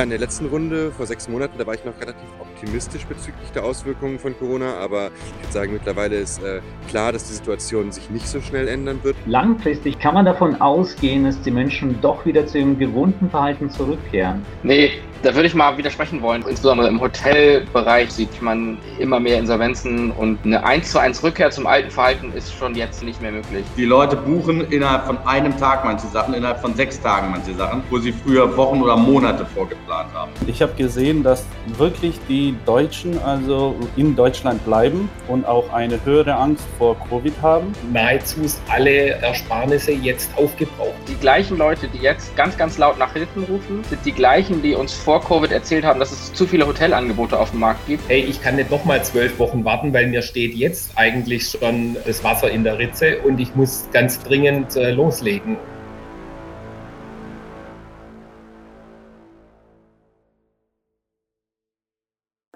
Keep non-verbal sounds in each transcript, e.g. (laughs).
Ja, in der letzten Runde vor sechs Monaten, da war ich noch relativ optimistisch bezüglich der Auswirkungen von Corona, aber ich würde sagen, mittlerweile ist äh, klar, dass die Situation sich nicht so schnell ändern wird. Langfristig kann man davon ausgehen, dass die Menschen doch wieder zu ihrem gewohnten Verhalten zurückkehren. Nee, da würde ich mal widersprechen wollen. Insbesondere im Hotelbereich sieht man immer mehr Insolvenzen und eine 1 zu 1 Rückkehr zum alten Verhalten ist schon jetzt nicht mehr möglich. Die Leute buchen innerhalb von einem Tag manche Sachen, innerhalb von sechs Tagen manche Sachen, wo sie früher Wochen oder Monate vorgeplant haben. Ich habe gesehen, dass wirklich die Deutschen also in Deutschland bleiben und auch eine höhere Angst vor Covid haben. Nahezu alle Ersparnisse jetzt aufgebraucht. Die gleichen Leute, die jetzt ganz, ganz laut nach Hilfen rufen, sind die gleichen, die uns vor vor Covid erzählt haben, dass es zu viele Hotelangebote auf dem Markt gibt. Hey, ich kann nicht nochmal zwölf Wochen warten, weil mir steht jetzt eigentlich schon das Wasser in der Ritze und ich muss ganz dringend äh, loslegen.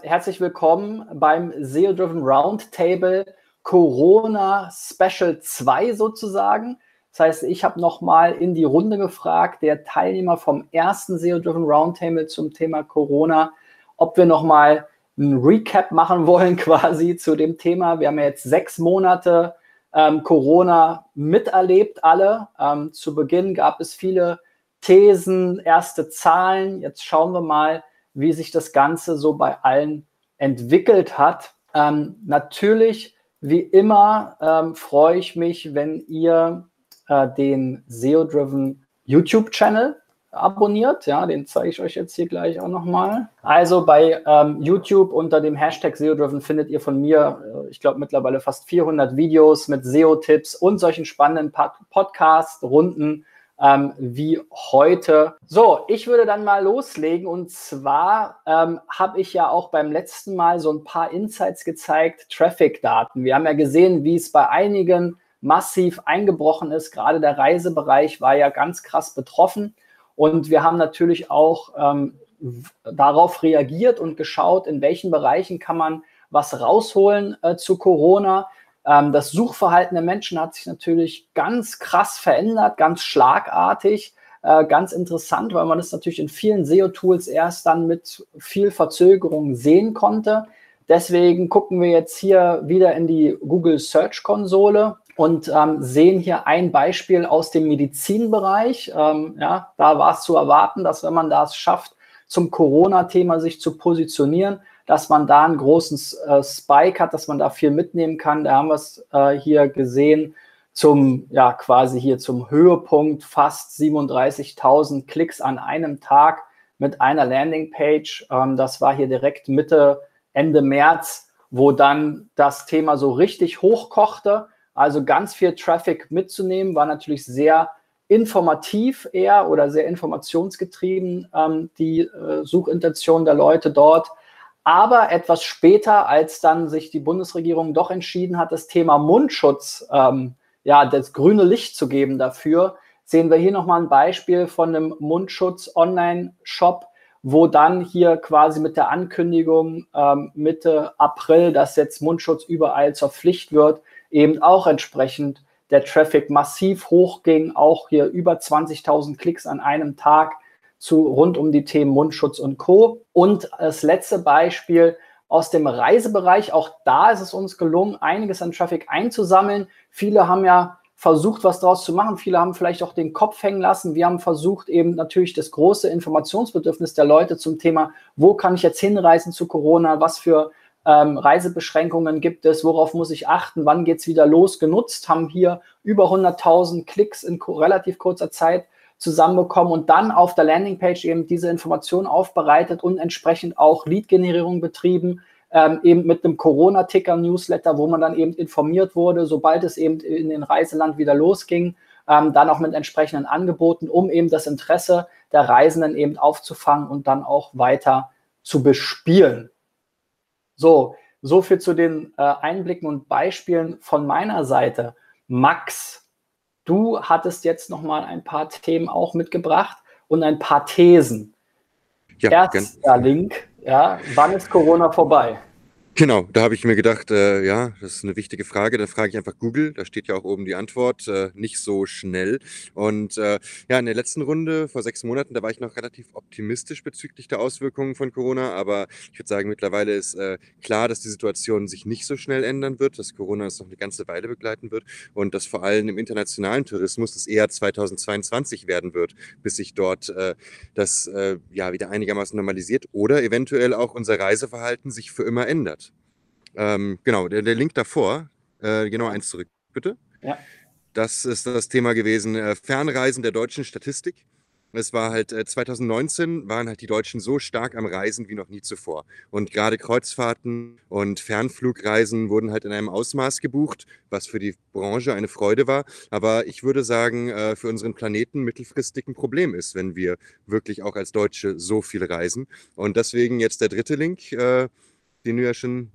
Herzlich willkommen beim SEO Driven Roundtable Corona Special 2 sozusagen. Das heißt, ich habe nochmal in die Runde gefragt, der Teilnehmer vom ersten SEO-Driven Roundtable zum Thema Corona, ob wir nochmal ein Recap machen wollen (laughs) quasi zu dem Thema. Wir haben ja jetzt sechs Monate ähm, Corona miterlebt, alle. Ähm, zu Beginn gab es viele Thesen, erste Zahlen. Jetzt schauen wir mal, wie sich das Ganze so bei allen entwickelt hat. Ähm, natürlich, wie immer, ähm, freue ich mich, wenn ihr äh, den SEO-Driven YouTube-Channel abonniert. Ja, den zeige ich euch jetzt hier gleich auch nochmal. Also bei ähm, YouTube unter dem Hashtag SEO-Driven findet ihr von mir, äh, ich glaube mittlerweile fast 400 Videos mit SEO-Tipps und solchen spannenden Podcast-Runden ähm, wie heute. So, ich würde dann mal loslegen und zwar ähm, habe ich ja auch beim letzten Mal so ein paar Insights gezeigt, Traffic-Daten. Wir haben ja gesehen, wie es bei einigen massiv eingebrochen ist. Gerade der Reisebereich war ja ganz krass betroffen. Und wir haben natürlich auch ähm, darauf reagiert und geschaut, in welchen Bereichen kann man was rausholen äh, zu Corona. Ähm, das Suchverhalten der Menschen hat sich natürlich ganz krass verändert, ganz schlagartig, äh, ganz interessant, weil man das natürlich in vielen SEO-Tools erst dann mit viel Verzögerung sehen konnte. Deswegen gucken wir jetzt hier wieder in die Google Search Konsole und ähm, sehen hier ein Beispiel aus dem Medizinbereich. Ähm, ja, da war es zu erwarten, dass wenn man das schafft, zum Corona-Thema sich zu positionieren, dass man da einen großen äh, Spike hat, dass man da viel mitnehmen kann. Da haben wir es äh, hier gesehen zum, ja, quasi hier zum Höhepunkt fast 37.000 Klicks an einem Tag mit einer Landingpage. Ähm, das war hier direkt Mitte, Ende März, wo dann das Thema so richtig hochkochte also ganz viel Traffic mitzunehmen, war natürlich sehr informativ eher oder sehr informationsgetrieben, ähm, die äh, Suchintention der Leute dort. Aber etwas später, als dann sich die Bundesregierung doch entschieden hat, das Thema Mundschutz, ähm, ja, das grüne Licht zu geben dafür, sehen wir hier nochmal ein Beispiel von einem Mundschutz-Online-Shop, wo dann hier quasi mit der Ankündigung ähm, Mitte April, dass jetzt Mundschutz überall zur Pflicht wird, eben auch entsprechend der Traffic massiv hochging, auch hier über 20.000 Klicks an einem Tag zu rund um die Themen Mundschutz und Co. Und das letzte Beispiel aus dem Reisebereich, auch da ist es uns gelungen, einiges an Traffic einzusammeln. Viele haben ja versucht, was daraus zu machen. Viele haben vielleicht auch den Kopf hängen lassen. Wir haben versucht, eben natürlich das große Informationsbedürfnis der Leute zum Thema, wo kann ich jetzt hinreisen zu Corona, was für ähm, Reisebeschränkungen gibt es, worauf muss ich achten, wann geht es wieder los, genutzt, haben hier über 100.000 Klicks in relativ kurzer Zeit zusammenbekommen und dann auf der Landingpage eben diese Informationen aufbereitet und entsprechend auch Lead-Generierung betrieben, ähm, eben mit einem Corona-Ticker-Newsletter, wo man dann eben informiert wurde, sobald es eben in den Reiseland wieder losging, ähm, dann auch mit entsprechenden Angeboten, um eben das Interesse der Reisenden eben aufzufangen und dann auch weiter zu bespielen. So, so viel zu den äh, Einblicken und Beispielen von meiner Seite. Max, du hattest jetzt noch mal ein paar Themen auch mitgebracht und ein paar Thesen. Ja, Erster Link, ja, wann ist Corona vorbei? Genau, da habe ich mir gedacht, äh, ja, das ist eine wichtige Frage. Dann frage ich einfach Google, da steht ja auch oben die Antwort, äh, nicht so schnell. Und äh, ja, in der letzten Runde vor sechs Monaten, da war ich noch relativ optimistisch bezüglich der Auswirkungen von Corona. Aber ich würde sagen, mittlerweile ist äh, klar, dass die Situation sich nicht so schnell ändern wird, dass Corona uns noch eine ganze Weile begleiten wird und dass vor allem im internationalen Tourismus es eher 2022 werden wird, bis sich dort äh, das äh, ja wieder einigermaßen normalisiert oder eventuell auch unser Reiseverhalten sich für immer ändert. Ähm, genau, der, der, Link davor, äh, genau eins zurück, bitte. Ja. Das ist das Thema gewesen, äh, Fernreisen der deutschen Statistik. Es war halt äh, 2019 waren halt die Deutschen so stark am Reisen wie noch nie zuvor. Und gerade Kreuzfahrten und Fernflugreisen wurden halt in einem Ausmaß gebucht, was für die Branche eine Freude war. Aber ich würde sagen, äh, für unseren Planeten mittelfristig ein Problem ist, wenn wir wirklich auch als Deutsche so viel reisen. Und deswegen jetzt der dritte Link, äh, den du ja schon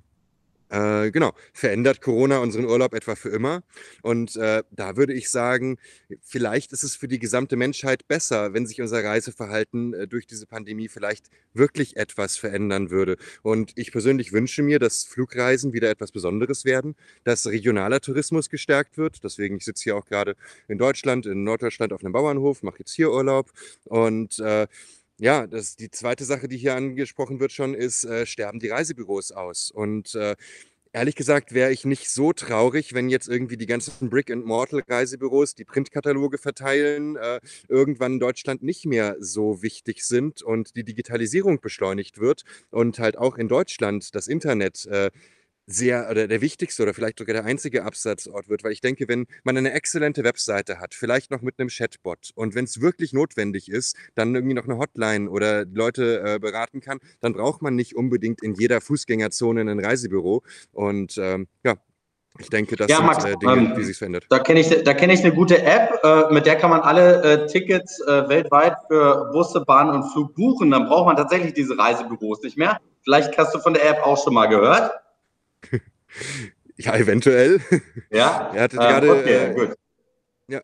äh, genau, verändert Corona unseren Urlaub etwa für immer? Und äh, da würde ich sagen, vielleicht ist es für die gesamte Menschheit besser, wenn sich unser Reiseverhalten äh, durch diese Pandemie vielleicht wirklich etwas verändern würde. Und ich persönlich wünsche mir, dass Flugreisen wieder etwas Besonderes werden, dass regionaler Tourismus gestärkt wird. Deswegen, ich sitze hier auch gerade in Deutschland, in Norddeutschland auf einem Bauernhof, mache jetzt hier Urlaub und äh, ja, das, die zweite Sache, die hier angesprochen wird schon, ist, äh, sterben die Reisebüros aus. Und äh, ehrlich gesagt wäre ich nicht so traurig, wenn jetzt irgendwie die ganzen Brick-and-Mortal-Reisebüros, die Printkataloge verteilen, äh, irgendwann in Deutschland nicht mehr so wichtig sind und die Digitalisierung beschleunigt wird und halt auch in Deutschland das Internet äh, sehr oder der wichtigste oder vielleicht sogar der einzige Absatzort wird, weil ich denke, wenn man eine exzellente Webseite hat, vielleicht noch mit einem Chatbot und wenn es wirklich notwendig ist, dann irgendwie noch eine Hotline oder Leute äh, beraten kann, dann braucht man nicht unbedingt in jeder Fußgängerzone ein Reisebüro und ähm, ja, ich denke, das ja, sind Max, äh, Dinge, ähm, wie sich verändert. Da kenne ich, da kenn ich eine gute App, äh, mit der kann man alle äh, Tickets äh, weltweit für Busse, Bahn und Flug buchen. Dann braucht man tatsächlich diese Reisebüros nicht mehr. Vielleicht hast du von der App auch schon mal gehört. (laughs) ja, eventuell. Ja? (laughs) Er hatte ähm, gerade. Okay, äh, gut. Ja.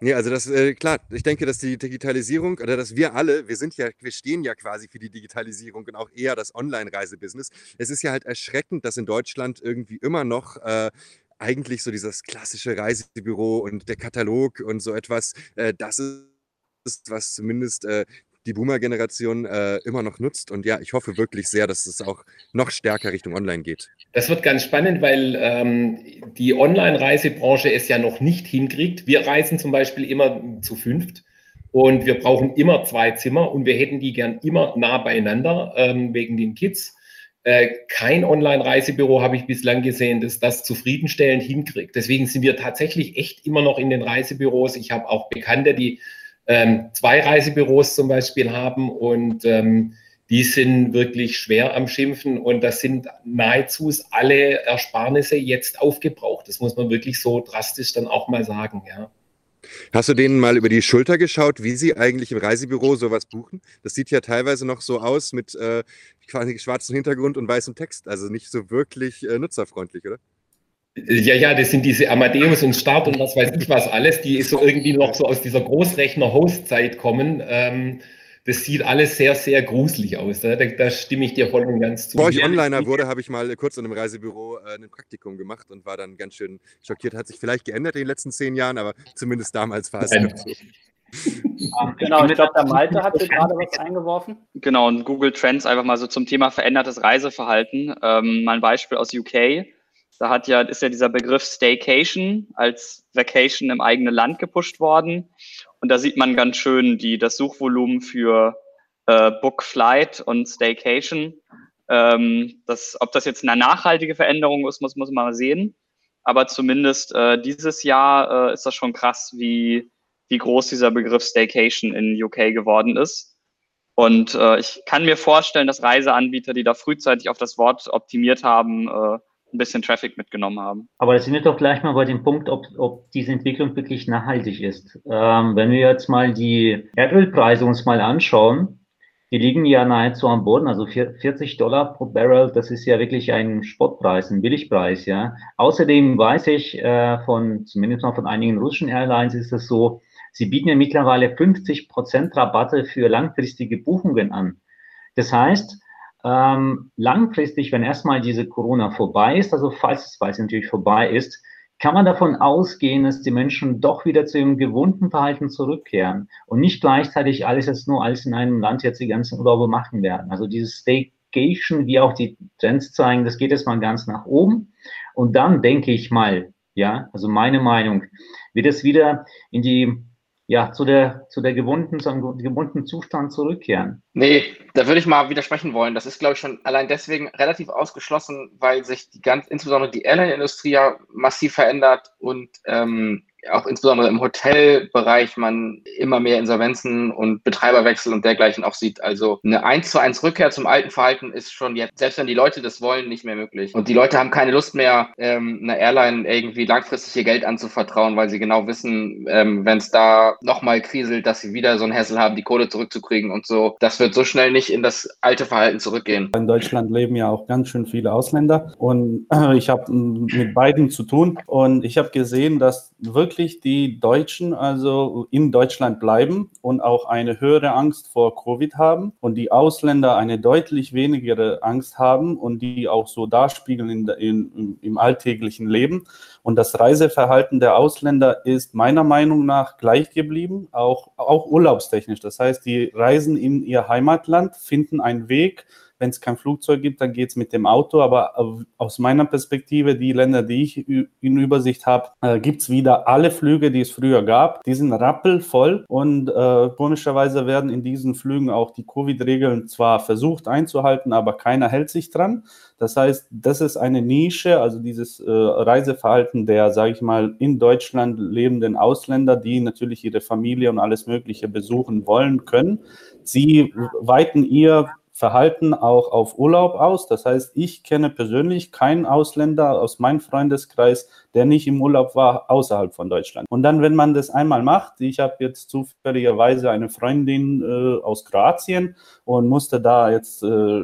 Nee, also das, äh, klar, ich denke, dass die Digitalisierung oder dass wir alle, wir sind ja, wir stehen ja quasi für die Digitalisierung und auch eher das Online-Reisebusiness. Es ist ja halt erschreckend, dass in Deutschland irgendwie immer noch äh, eigentlich so dieses klassische Reisebüro und der Katalog und so etwas, äh, das ist, was zumindest äh, die Boomer-Generation äh, immer noch nutzt. Und ja, ich hoffe wirklich sehr, dass es auch noch stärker Richtung Online geht. Das wird ganz spannend, weil ähm, die Online-Reisebranche es ja noch nicht hinkriegt. Wir reisen zum Beispiel immer zu fünft und wir brauchen immer zwei Zimmer und wir hätten die gern immer nah beieinander ähm, wegen den Kids. Äh, kein Online-Reisebüro habe ich bislang gesehen, das das zufriedenstellend hinkriegt. Deswegen sind wir tatsächlich echt immer noch in den Reisebüros. Ich habe auch Bekannte, die ähm, zwei Reisebüros zum Beispiel haben und ähm, die sind wirklich schwer am Schimpfen und das sind nahezu alle Ersparnisse jetzt aufgebraucht. Das muss man wirklich so drastisch dann auch mal sagen, ja. Hast du denen mal über die Schulter geschaut, wie sie eigentlich im Reisebüro sowas buchen? Das sieht ja teilweise noch so aus mit äh, quasi schwarzem Hintergrund und weißem Text. Also nicht so wirklich äh, nutzerfreundlich, oder? Ja, ja, das sind diese Amadeus und Start und was weiß ich was alles, die so irgendwie noch so aus dieser Großrechner-Host-Zeit kommen. Ähm, das sieht alles sehr, sehr gruselig aus. Da, da, stimme ich dir voll und ganz zu. Bevor ich Onliner wurde, habe ich mal kurz in einem Reisebüro äh, ein Praktikum gemacht und war dann ganz schön schockiert. Hat sich vielleicht geändert in den letzten zehn Jahren, aber zumindest damals war es so. genau, ich glaube, der Malte hat gerade was eingeworfen. Genau, und Google Trends einfach mal so zum Thema verändertes Reiseverhalten. Ähm, mal ein Beispiel aus UK. Da hat ja, ist ja dieser Begriff Staycation als Vacation im eigenen Land gepusht worden. Und da sieht man ganz schön die, das Suchvolumen für äh, Book Flight und Staycation. Ähm, das, ob das jetzt eine nachhaltige Veränderung ist, muss, muss man mal sehen. Aber zumindest äh, dieses Jahr äh, ist das schon krass, wie, wie groß dieser Begriff Staycation in UK geworden ist. Und äh, ich kann mir vorstellen, dass Reiseanbieter, die da frühzeitig auf das Wort optimiert haben, äh, ein bisschen Traffic mitgenommen haben. Aber da sind wir doch gleich mal bei dem Punkt, ob, ob diese Entwicklung wirklich nachhaltig ist. Ähm, wenn wir jetzt mal die Erdölpreise uns mal anschauen, die liegen ja nahezu am Boden, also 40 Dollar pro Barrel, das ist ja wirklich ein Spottpreis, ein Billigpreis, ja. Außerdem weiß ich äh, von, zumindest mal von einigen russischen Airlines ist es so, sie bieten ja mittlerweile 50 Prozent Rabatte für langfristige Buchungen an. Das heißt, Ähm, langfristig, wenn erstmal diese Corona vorbei ist, also falls es, falls natürlich vorbei ist, kann man davon ausgehen, dass die Menschen doch wieder zu ihrem gewohnten Verhalten zurückkehren und nicht gleichzeitig alles jetzt nur alles in einem Land jetzt die ganzen Urlaube machen werden. Also dieses Staycation, wie auch die Trends zeigen, das geht jetzt mal ganz nach oben. Und dann denke ich mal, ja, also meine Meinung, wird es wieder in die ja, zu der, zu der gewohnten, zum gewohnten Zustand zurückkehren. Nee, da würde ich mal widersprechen wollen. Das ist, glaube ich, schon allein deswegen relativ ausgeschlossen, weil sich die ganz, insbesondere die Airline-Industrie ja massiv verändert und ähm, auch insbesondere im Hotelbereich man immer mehr Insolvenzen und Betreiberwechsel und dergleichen auch sieht. Also eine 1 zu 1 Rückkehr zum alten Verhalten ist schon jetzt, selbst wenn die Leute das wollen, nicht mehr möglich. Und die Leute haben keine Lust mehr, ähm, einer Airline irgendwie langfristig ihr Geld anzuvertrauen, weil sie genau wissen, ähm, wenn es da nochmal kriselt, dass sie wieder so einen Hassel haben, die Kohle zurückzukriegen und so. Das wird so schnell nicht in das alte Verhalten zurückgehen. In Deutschland leben ja auch ganz schön viele Ausländer und (clears throat) äh, ich habe mit beiden zu tun und ich habe gesehen, dass wirklich wirklich die Deutschen also in Deutschland bleiben und auch eine höhere Angst vor Covid haben und die Ausländer eine deutlich weniger Angst haben und die auch so darspiegeln in, in, im alltäglichen Leben. Und das Reiseverhalten der Ausländer ist meiner Meinung nach gleich geblieben, auch, auch urlaubstechnisch. Das heißt, die reisen in ihr Heimatland, finden einen Weg, wenn es kein Flugzeug gibt, dann geht es mit dem Auto. Aber aus meiner Perspektive, die Länder, die ich in Übersicht habe, äh, gibt es wieder alle Flüge, die es früher gab. Die sind rappelvoll und äh, komischerweise werden in diesen Flügen auch die Covid-Regeln zwar versucht einzuhalten, aber keiner hält sich dran. Das heißt, das ist eine Nische, also dieses äh, Reiseverhalten der, sage ich mal, in Deutschland lebenden Ausländer, die natürlich ihre Familie und alles Mögliche besuchen wollen können. Sie weiten ihr Verhalten auch auf Urlaub aus. Das heißt, ich kenne persönlich keinen Ausländer aus meinem Freundeskreis, der nicht im Urlaub war außerhalb von Deutschland. Und dann, wenn man das einmal macht, ich habe jetzt zufälligerweise eine Freundin äh, aus Kroatien und musste da jetzt äh,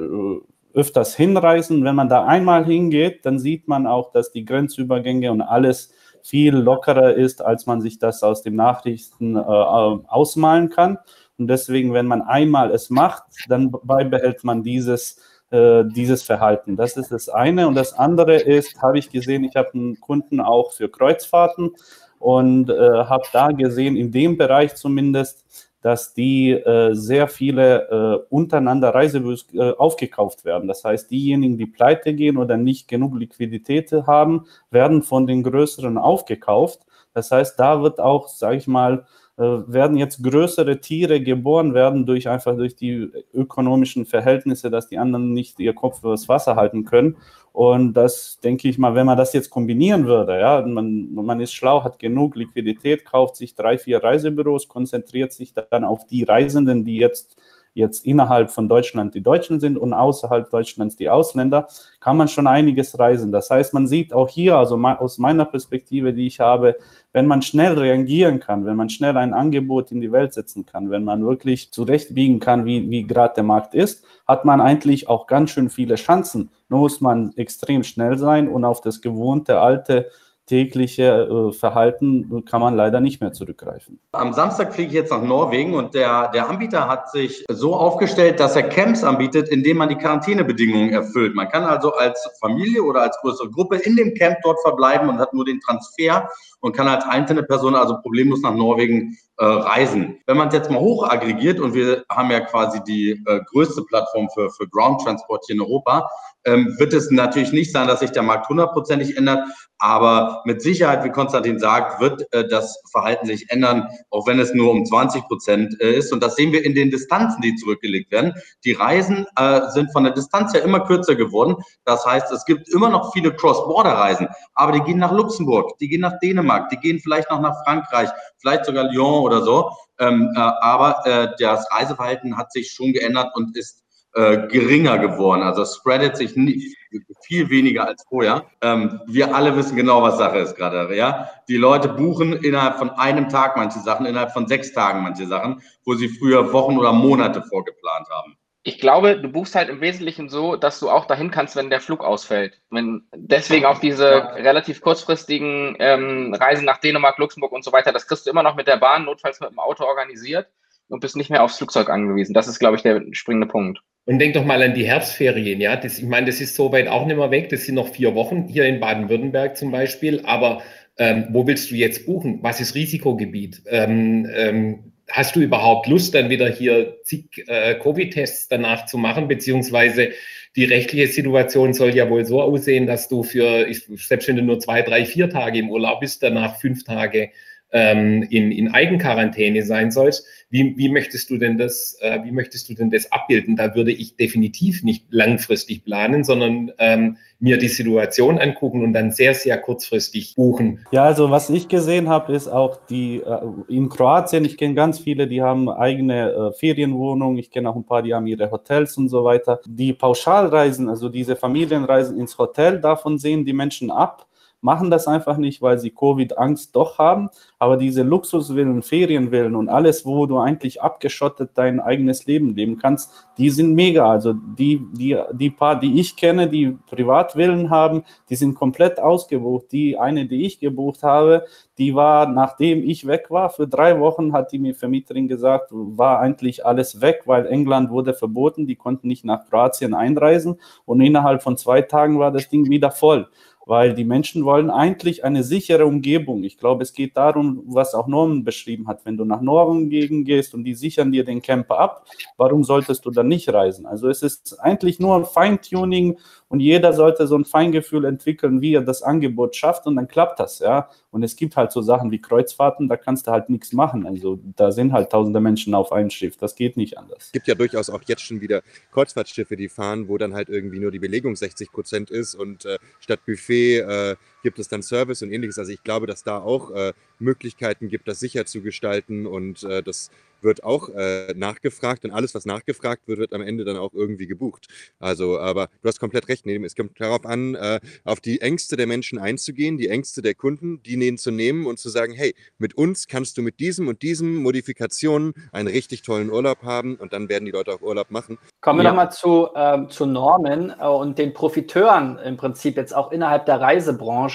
öfters hinreisen. Wenn man da einmal hingeht, dann sieht man auch, dass die Grenzübergänge und alles viel lockerer ist, als man sich das aus den Nachrichten äh, ausmalen kann. Und deswegen, wenn man einmal es macht, dann beibehält man dieses, äh, dieses Verhalten. Das ist das eine. Und das andere ist, habe ich gesehen, ich habe einen Kunden auch für Kreuzfahrten und äh, habe da gesehen, in dem Bereich zumindest, dass die äh, sehr viele äh, untereinander Reisebüros äh, aufgekauft werden. Das heißt, diejenigen, die pleite gehen oder nicht genug Liquidität haben, werden von den größeren aufgekauft. Das heißt, da wird auch, sage ich mal, werden jetzt größere Tiere geboren werden durch einfach durch die ökonomischen Verhältnisse, dass die anderen nicht ihr Kopf übers Wasser halten können. Und das denke ich mal, wenn man das jetzt kombinieren würde, ja, man, man ist schlau, hat genug Liquidität, kauft sich drei, vier Reisebüros, konzentriert sich dann auf die Reisenden, die jetzt jetzt innerhalb von Deutschland die Deutschen sind und außerhalb Deutschlands die Ausländer, kann man schon einiges reisen. Das heißt, man sieht auch hier, also aus meiner Perspektive, die ich habe, wenn man schnell reagieren kann, wenn man schnell ein Angebot in die Welt setzen kann, wenn man wirklich zurechtbiegen kann, wie, wie gerade der Markt ist, hat man eigentlich auch ganz schön viele Chancen. Nur muss man extrem schnell sein und auf das gewohnte alte tägliche äh, Verhalten kann man leider nicht mehr zurückgreifen. Am Samstag fliege ich jetzt nach Norwegen und der, der Anbieter hat sich so aufgestellt, dass er Camps anbietet, in denen man die Quarantänebedingungen erfüllt. Man kann also als Familie oder als größere Gruppe in dem Camp dort verbleiben und hat nur den Transfer und kann als einzelne Person also problemlos nach Norwegen äh, reisen. Wenn man es jetzt mal hoch aggregiert und wir haben ja quasi die äh, größte Plattform für, für Ground Transport hier in Europa, ähm, wird es natürlich nicht sein, dass sich der Markt hundertprozentig ändert, aber mit Sicherheit, wie Konstantin sagt, wird äh, das Verhalten sich ändern, auch wenn es nur um 20 Prozent äh, ist. Und das sehen wir in den Distanzen, die zurückgelegt werden. Die Reisen äh, sind von der Distanz her immer kürzer geworden. Das heißt, es gibt immer noch viele Cross-Border-Reisen, aber die gehen nach Luxemburg, die gehen nach Dänemark, die gehen vielleicht noch nach Frankreich, vielleicht sogar Lyon oder so. Ähm, äh, aber äh, das Reiseverhalten hat sich schon geändert und ist äh, geringer geworden. Also es spreadet sich nie, viel weniger als vorher. Ähm, wir alle wissen genau, was Sache ist gerade. Ja? Die Leute buchen innerhalb von einem Tag manche Sachen, innerhalb von sechs Tagen manche Sachen, wo sie früher Wochen oder Monate vorgeplant haben. Ich glaube, du buchst halt im Wesentlichen so, dass du auch dahin kannst, wenn der Flug ausfällt. Wenn deswegen auch diese ja. relativ kurzfristigen ähm, Reisen nach Dänemark, Luxemburg und so weiter, das kriegst du immer noch mit der Bahn, notfalls mit dem Auto organisiert und bist nicht mehr aufs Flugzeug angewiesen. Das ist, glaube ich, der springende Punkt. Und denk doch mal an die Herbstferien, ja. Das, ich meine, das ist so weit auch nicht mehr weg. Das sind noch vier Wochen hier in Baden-Württemberg zum Beispiel. Aber ähm, wo willst du jetzt buchen? Was ist Risikogebiet? Ähm, ähm, hast du überhaupt Lust, dann wieder hier zig äh, Covid-Tests danach zu machen? Beziehungsweise die rechtliche Situation soll ja wohl so aussehen, dass du für, ich, selbst wenn du nur zwei, drei, vier Tage im Urlaub bist, danach fünf Tage ähm, in, in Eigenquarantäne sein sollst. Wie, wie möchtest du denn das, äh, wie möchtest du denn das abbilden? Da würde ich definitiv nicht langfristig planen, sondern ähm, mir die Situation angucken und dann sehr, sehr kurzfristig buchen. Ja, also was ich gesehen habe, ist auch die äh, in Kroatien, ich kenne ganz viele, die haben eigene äh, Ferienwohnungen, ich kenne auch ein paar, die haben ihre Hotels und so weiter. Die Pauschalreisen, also diese Familienreisen ins Hotel, davon sehen die Menschen ab machen das einfach nicht, weil sie Covid-Angst doch haben. Aber diese Luxuswillen, Ferienwillen und alles, wo du eigentlich abgeschottet dein eigenes Leben leben kannst, die sind mega. Also die, die, die paar, die ich kenne, die Privatwillen haben, die sind komplett ausgebucht. Die eine, die ich gebucht habe, die war, nachdem ich weg war, für drei Wochen hat die mir Vermieterin gesagt, war eigentlich alles weg, weil England wurde verboten, die konnten nicht nach Kroatien einreisen und innerhalb von zwei Tagen war das Ding wieder voll weil die Menschen wollen eigentlich eine sichere Umgebung. Ich glaube, es geht darum, was auch Norman beschrieben hat. Wenn du nach Norwegen gehst und die sichern dir den Camper ab, warum solltest du dann nicht reisen? Also es ist eigentlich nur ein Feintuning und jeder sollte so ein Feingefühl entwickeln, wie er das Angebot schafft und dann klappt das, ja. Und es gibt halt so Sachen wie Kreuzfahrten, da kannst du halt nichts machen. Also da sind halt tausende Menschen auf einem Schiff, das geht nicht anders. Es gibt ja durchaus auch jetzt schon wieder Kreuzfahrtschiffe, die fahren, wo dann halt irgendwie nur die Belegung 60 Prozent ist und äh, statt Buffet äh, gibt es dann Service und ähnliches. Also ich glaube, dass da auch äh, Möglichkeiten gibt, das sicher zu gestalten und äh, das wird auch äh, nachgefragt und alles, was nachgefragt wird, wird am Ende dann auch irgendwie gebucht. Also, aber du hast komplett recht, es kommt darauf an, äh, auf die Ängste der Menschen einzugehen, die Ängste der Kunden, die nehmen zu nehmen und zu sagen, hey, mit uns kannst du mit diesem und diesem Modifikationen einen richtig tollen Urlaub haben und dann werden die Leute auch Urlaub machen. Kommen wir ja. nochmal zu, äh, zu Normen und den Profiteuren im Prinzip jetzt auch innerhalb der Reisebranche.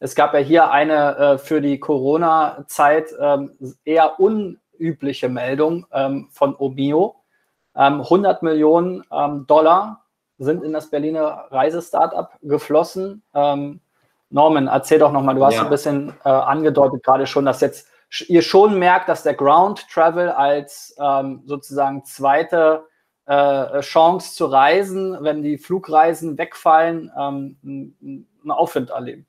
Es gab ja hier eine äh, für die Corona-Zeit ähm, eher un übliche Meldung ähm, von Omio. Ähm, 100 Millionen ähm, Dollar sind in das Berliner Reisestartup geflossen. Ähm, Norman, erzähl doch nochmal, du hast ja. ein bisschen äh, angedeutet gerade schon, dass jetzt ihr schon merkt, dass der Ground Travel als ähm, sozusagen zweite äh, Chance zu reisen, wenn die Flugreisen wegfallen, ähm, einen Aufwind erleben.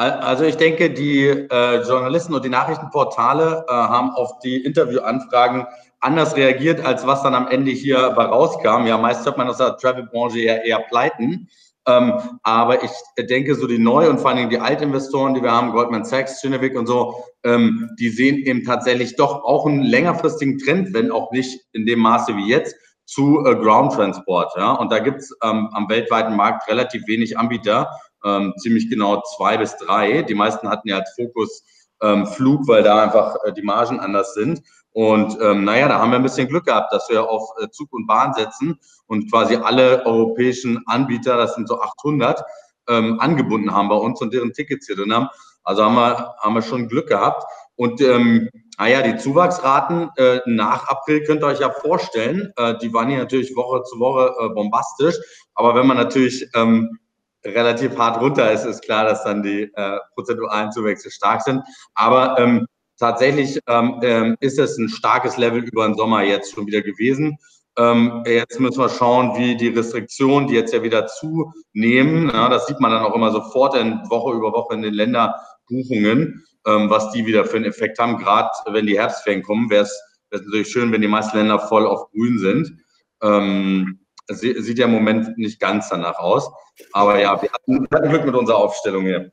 Also ich denke, die äh, Journalisten und die Nachrichtenportale äh, haben auf die Interviewanfragen anders reagiert, als was dann am Ende hier rauskam. Ja, meist hört man aus der Travel-Branche eher, eher pleiten. Ähm, aber ich denke, so die Neu- und vor allen Dingen die Altinvestoren, die wir haben, Goldman Sachs, Chinnevik und so, ähm, die sehen eben tatsächlich doch auch einen längerfristigen Trend, wenn auch nicht in dem Maße wie jetzt, zu äh, Ground Transport. Ja? Und da gibt's ähm, am weltweiten Markt relativ wenig Anbieter ähm, ziemlich genau zwei bis drei. Die meisten hatten ja als Fokus ähm, Flug, weil da einfach äh, die Margen anders sind. Und ähm, naja, da haben wir ein bisschen Glück gehabt, dass wir auf äh, Zug und Bahn setzen und quasi alle europäischen Anbieter, das sind so 800, ähm, angebunden haben bei uns und deren Tickets hier drin haben. Also haben wir, haben wir schon Glück gehabt. Und ähm, naja, die Zuwachsraten äh, nach April könnt ihr euch ja vorstellen, äh, die waren hier natürlich Woche zu Woche äh, bombastisch. Aber wenn man natürlich ähm, relativ hart runter ist, ist klar, dass dann die äh, prozentualen Zuwächse stark sind. Aber ähm, tatsächlich ähm, ähm, ist es ein starkes Level über den Sommer jetzt schon wieder gewesen. Ähm, jetzt müssen wir schauen, wie die Restriktionen, die jetzt ja wieder zunehmen, ja, das sieht man dann auch immer sofort in Woche über Woche in den Länderbuchungen, ähm, was die wieder für einen Effekt haben. Gerade wenn die Herbstferien kommen, wäre es natürlich schön, wenn die meisten Länder voll auf grün sind. Ähm, sieht ja im Moment nicht ganz danach aus. Aber ja, wir hatten, wir hatten Glück mit unserer Aufstellung hier.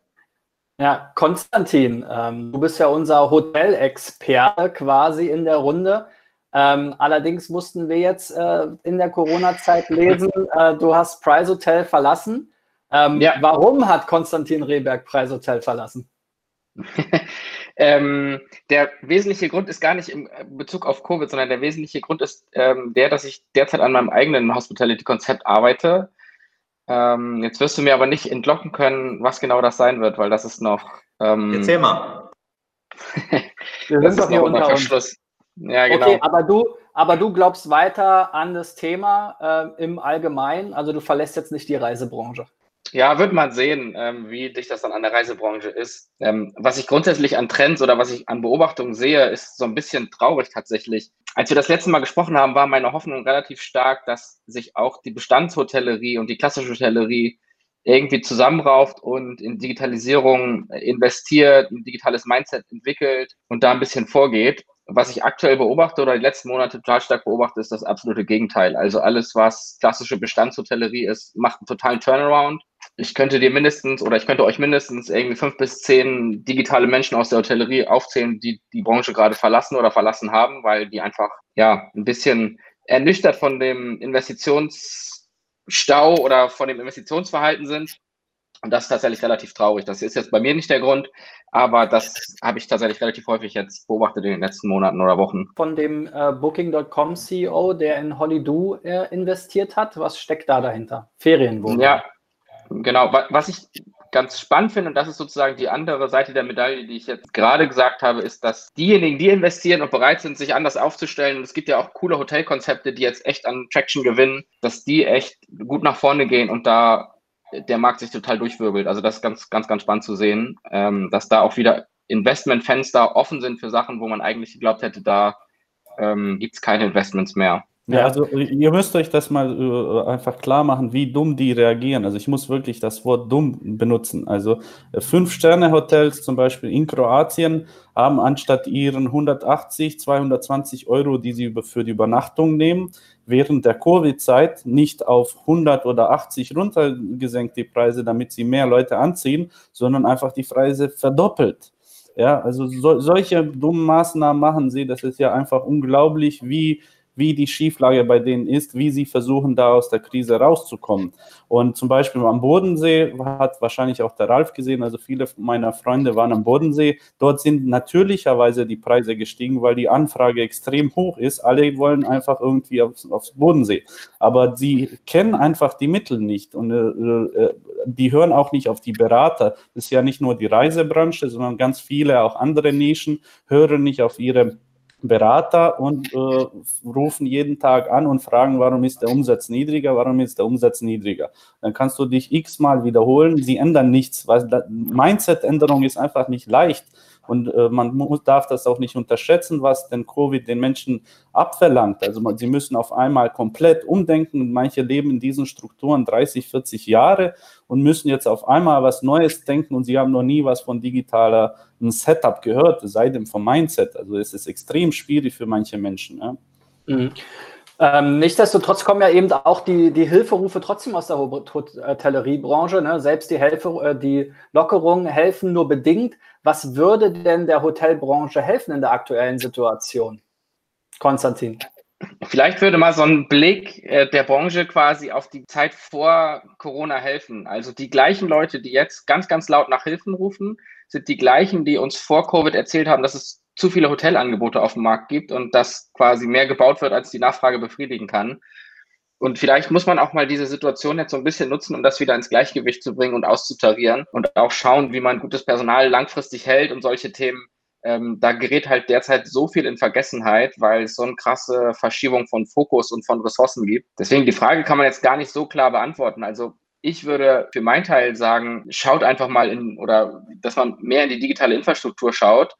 Ja, Konstantin, ähm, du bist ja unser Hotelexperte quasi in der Runde. Ähm, allerdings mussten wir jetzt äh, in der Corona-Zeit lesen, (laughs) äh, du hast Price Hotel verlassen. Ähm, ja. Warum hat Konstantin Rehberg Price Hotel verlassen? (laughs) Ähm, der wesentliche Grund ist gar nicht im Bezug auf Covid, sondern der wesentliche Grund ist ähm, der, dass ich derzeit an meinem eigenen Hospitality-Konzept arbeite. Ähm, jetzt wirst du mir aber nicht entlocken können, was genau das sein wird, weil das ist noch. Ähm, Erzähl mal. (laughs) Wir sind doch hier unter Verschluss. Ja, genau. Okay, aber du, Aber du glaubst weiter an das Thema äh, im Allgemeinen. Also du verlässt jetzt nicht die Reisebranche. Ja, wird man sehen, ähm, wie dicht das dann an der Reisebranche ist. Ähm, was ich grundsätzlich an Trends oder was ich an Beobachtungen sehe, ist so ein bisschen traurig tatsächlich. Als wir das letzte Mal gesprochen haben, war meine Hoffnung relativ stark, dass sich auch die Bestandshotellerie und die klassische Hotellerie irgendwie zusammenrauft und in Digitalisierung investiert, ein digitales Mindset entwickelt und da ein bisschen vorgeht. Was ich aktuell beobachte oder die letzten Monate total stark beobachte, ist das absolute Gegenteil. Also alles, was klassische Bestandshotellerie ist, macht einen totalen Turnaround. Ich könnte dir mindestens oder ich könnte euch mindestens irgendwie fünf bis zehn digitale Menschen aus der Hotellerie aufzählen, die die Branche gerade verlassen oder verlassen haben, weil die einfach ja ein bisschen ernüchtert von dem Investitionsstau oder von dem Investitionsverhalten sind und das ist tatsächlich relativ traurig. Das ist jetzt bei mir nicht der Grund, aber das habe ich tatsächlich relativ häufig jetzt beobachtet in den letzten Monaten oder Wochen. Von dem äh, Booking.com CEO, der in Holidoo äh, investiert hat, was steckt da dahinter? Ferienwohnung. Ja, genau. Was ich ganz spannend finde, und das ist sozusagen die andere Seite der Medaille, die ich jetzt gerade gesagt habe, ist, dass diejenigen, die investieren und bereit sind, sich anders aufzustellen, und es gibt ja auch coole Hotelkonzepte, die jetzt echt an Traction gewinnen, dass die echt gut nach vorne gehen und da der Markt sich total durchwirbelt. Also das ist ganz, ganz, ganz spannend zu sehen, ähm, dass da auch wieder Investmentfenster offen sind für Sachen, wo man eigentlich geglaubt hätte, da ähm, gibt es keine Investments mehr. Ja, also ihr müsst euch das mal äh, einfach klar machen, wie dumm die reagieren. Also ich muss wirklich das Wort dumm benutzen. Also äh, Fünf-Sterne-Hotels zum Beispiel in Kroatien haben anstatt ihren 180, 220 Euro, die sie für die Übernachtung nehmen, während der Covid-Zeit nicht auf 100 oder 80 runtergesenkt die Preise, damit sie mehr Leute anziehen, sondern einfach die Preise verdoppelt. Ja, also so, solche dummen Maßnahmen machen sie. Das ist ja einfach unglaublich, wie wie die Schieflage bei denen ist, wie sie versuchen, da aus der Krise rauszukommen. Und zum Beispiel am Bodensee hat wahrscheinlich auch der Ralf gesehen, also viele meiner Freunde waren am Bodensee. Dort sind natürlicherweise die Preise gestiegen, weil die Anfrage extrem hoch ist. Alle wollen einfach irgendwie aufs, aufs Bodensee. Aber sie kennen einfach die Mittel nicht und äh, äh die hören auch nicht auf die Berater. Das ist ja nicht nur die Reisebranche, sondern ganz viele auch andere Nischen hören nicht auf ihre Berater und äh, rufen jeden Tag an und fragen, warum ist der Umsatz niedriger, warum ist der Umsatz niedriger. Dann kannst du dich x-mal wiederholen, sie ändern nichts, weil Mindset-Änderung ist einfach nicht leicht. Und äh, man muss, darf das auch nicht unterschätzen, was denn Covid den Menschen abverlangt. Also man, sie müssen auf einmal komplett umdenken. Manche leben in diesen Strukturen 30, 40 Jahre und müssen jetzt auf einmal was Neues denken und sie haben noch nie was von digitaler Setup gehört, sei denn vom Mindset. Also es ist extrem schwierig für manche Menschen. Ja. Mhm. Ähm, nichtsdestotrotz kommen ja eben auch die, die Hilferufe trotzdem aus der Hotelleriebranche. Ne? Selbst die, Helfer, äh, die Lockerungen helfen nur bedingt. Was würde denn der Hotelbranche helfen in der aktuellen Situation? Konstantin. Vielleicht würde mal so ein Blick äh, der Branche quasi auf die Zeit vor Corona helfen. Also die gleichen Leute, die jetzt ganz, ganz laut nach Hilfen rufen, sind die gleichen, die uns vor Covid erzählt haben, dass es zu viele Hotelangebote auf dem Markt gibt und dass quasi mehr gebaut wird, als die Nachfrage befriedigen kann. Und vielleicht muss man auch mal diese Situation jetzt so ein bisschen nutzen, um das wieder ins Gleichgewicht zu bringen und auszutarieren und auch schauen, wie man gutes Personal langfristig hält und solche Themen. Ähm, da gerät halt derzeit so viel in Vergessenheit, weil es so eine krasse Verschiebung von Fokus und von Ressourcen gibt. Deswegen die Frage kann man jetzt gar nicht so klar beantworten. Also ich würde für meinen Teil sagen, schaut einfach mal in oder dass man mehr in die digitale Infrastruktur schaut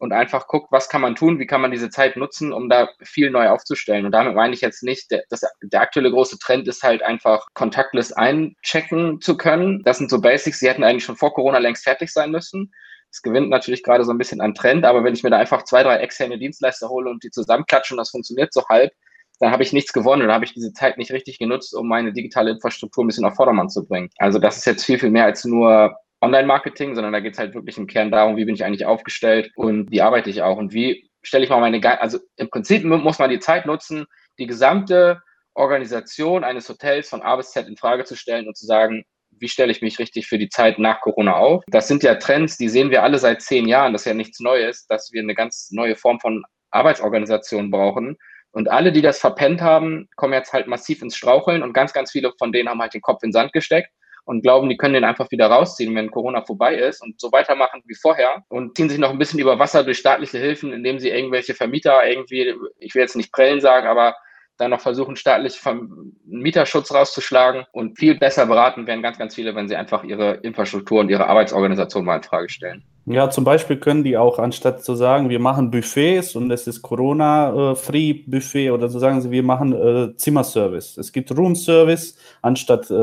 und einfach guckt, was kann man tun, wie kann man diese Zeit nutzen, um da viel neu aufzustellen. Und damit meine ich jetzt nicht, der, das, der aktuelle große Trend ist halt einfach contactless einchecken zu können. Das sind so Basics, die hätten eigentlich schon vor Corona längst fertig sein müssen. Es gewinnt natürlich gerade so ein bisschen an Trend, aber wenn ich mir da einfach zwei, drei externe Dienstleister hole und die zusammenklatschen, das funktioniert so halb, dann habe ich nichts gewonnen oder habe ich diese Zeit nicht richtig genutzt, um meine digitale Infrastruktur ein bisschen auf Vordermann zu bringen. Also das ist jetzt viel, viel mehr als nur Online-Marketing, sondern da geht es halt wirklich im Kern darum, wie bin ich eigentlich aufgestellt und wie arbeite ich auch und wie stelle ich mal meine, also im Prinzip muss man die Zeit nutzen, die gesamte Organisation eines Hotels von A bis Z in Frage zu stellen und zu sagen, wie stelle ich mich richtig für die Zeit nach Corona auf? Das sind ja Trends, die sehen wir alle seit zehn Jahren. Das ist ja nichts Neues, dass wir eine ganz neue Form von Arbeitsorganisation brauchen. Und alle, die das verpennt haben, kommen jetzt halt massiv ins Straucheln und ganz, ganz viele von denen haben halt den Kopf in Sand gesteckt und glauben, die können den einfach wieder rausziehen, wenn Corona vorbei ist und so weitermachen wie vorher und ziehen sich noch ein bisschen über Wasser durch staatliche Hilfen, indem sie irgendwelche Vermieter irgendwie, ich will jetzt nicht prellen sagen, aber dann noch versuchen, staatlich vom Mieterschutz rauszuschlagen und viel besser beraten werden ganz, ganz viele, wenn sie einfach ihre Infrastruktur und ihre Arbeitsorganisation mal in Frage stellen. Ja, zum Beispiel können die auch, anstatt zu sagen, wir machen Buffets und es ist Corona-Free-Buffet oder so sagen sie, wir machen äh, Zimmerservice. Es gibt Room-Service anstatt äh,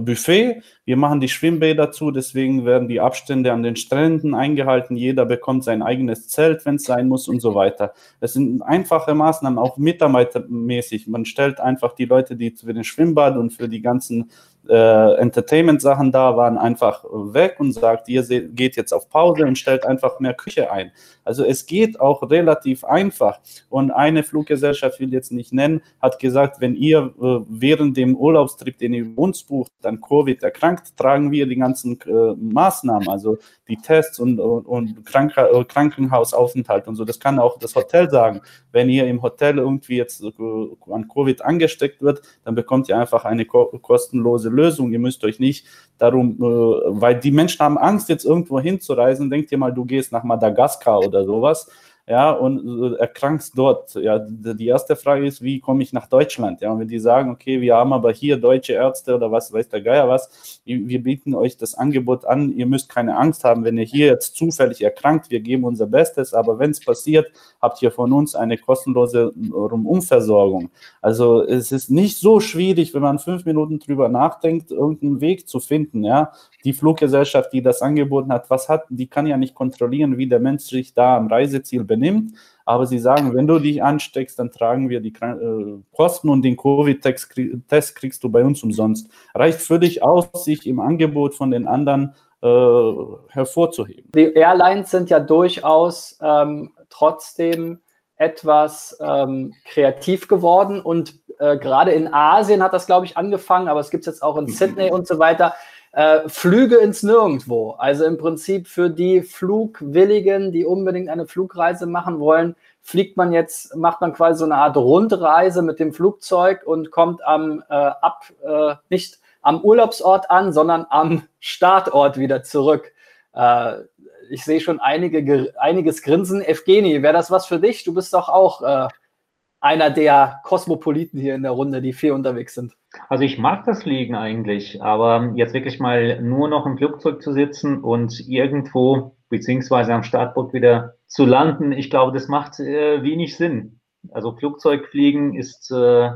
Buffet. Wir machen die Schwimmbäder zu, deswegen werden die Abstände an den Stränden eingehalten. Jeder bekommt sein eigenes Zelt, wenn es sein muss und so weiter. Es sind einfache Maßnahmen, auch mitarbeitermäßig. Man stellt einfach die Leute, die für den Schwimmbad und für die ganzen äh, Entertainment-Sachen da waren, einfach weg und sagt, ihr geht jetzt auf Pause und stellt einfach mehr Küche ein. Also es geht auch relativ einfach. Und eine Fluggesellschaft, will jetzt nicht nennen, hat gesagt, wenn ihr äh, während dem Urlaubstrip, den ihr uns bucht, an Covid erkrankt, tragen wir die ganzen äh, Maßnahmen, also die Tests und, und, und Kranker, äh, Krankenhausaufenthalt und so. Das kann auch das Hotel sagen. Wenn ihr im Hotel irgendwie jetzt äh, an Covid angesteckt wird, dann bekommt ihr einfach eine ko kostenlose Lösung. Ihr müsst euch nicht darum, äh, weil die Menschen haben Angst, jetzt irgendwo hinzureisen. Denkt ihr mal, du gehst nach Madagaskar oder sowas ja, und erkrankst dort. Ja, die erste Frage ist, wie komme ich nach Deutschland? Ja, und wenn die sagen, okay, wir haben aber hier deutsche Ärzte oder was weiß der Geier was, wir bieten euch das Angebot an, ihr müsst keine Angst haben, wenn ihr hier jetzt zufällig erkrankt, wir geben unser Bestes, aber wenn es passiert, habt ihr von uns eine kostenlose Umversorgung. Also es ist nicht so schwierig, wenn man fünf Minuten drüber nachdenkt, irgendeinen Weg zu finden, ja. Die Fluggesellschaft, die das angeboten hat, was hat, die kann ja nicht kontrollieren, wie der Mensch sich da am Reiseziel benimmt benimmt. Aber sie sagen, wenn du dich ansteckst, dann tragen wir die äh, Kosten und den Covid-Test kriegst du bei uns umsonst. Reicht völlig aus, sich im Angebot von den anderen äh, hervorzuheben. Die Airlines sind ja durchaus ähm, trotzdem etwas ähm, kreativ geworden und äh, gerade in Asien hat das, glaube ich, angefangen, aber es gibt es jetzt auch in Sydney und so weiter äh, Flüge ins Nirgendwo. Also im Prinzip für die Flugwilligen, die unbedingt eine Flugreise machen wollen, fliegt man jetzt, macht man quasi so eine Art Rundreise mit dem Flugzeug und kommt am äh, ab äh, nicht am Urlaubsort an, sondern am Startort wieder zurück. Äh, ich sehe schon einige, einiges Grinsen. Evgeni, wäre das was für dich? Du bist doch auch äh, einer der Kosmopoliten hier in der Runde, die viel unterwegs sind. Also ich mag das Fliegen eigentlich, aber jetzt wirklich mal nur noch im Flugzeug zu sitzen und irgendwo beziehungsweise am Startboot wieder zu landen, ich glaube, das macht äh, wenig Sinn. Also Flugzeugfliegen ist, äh,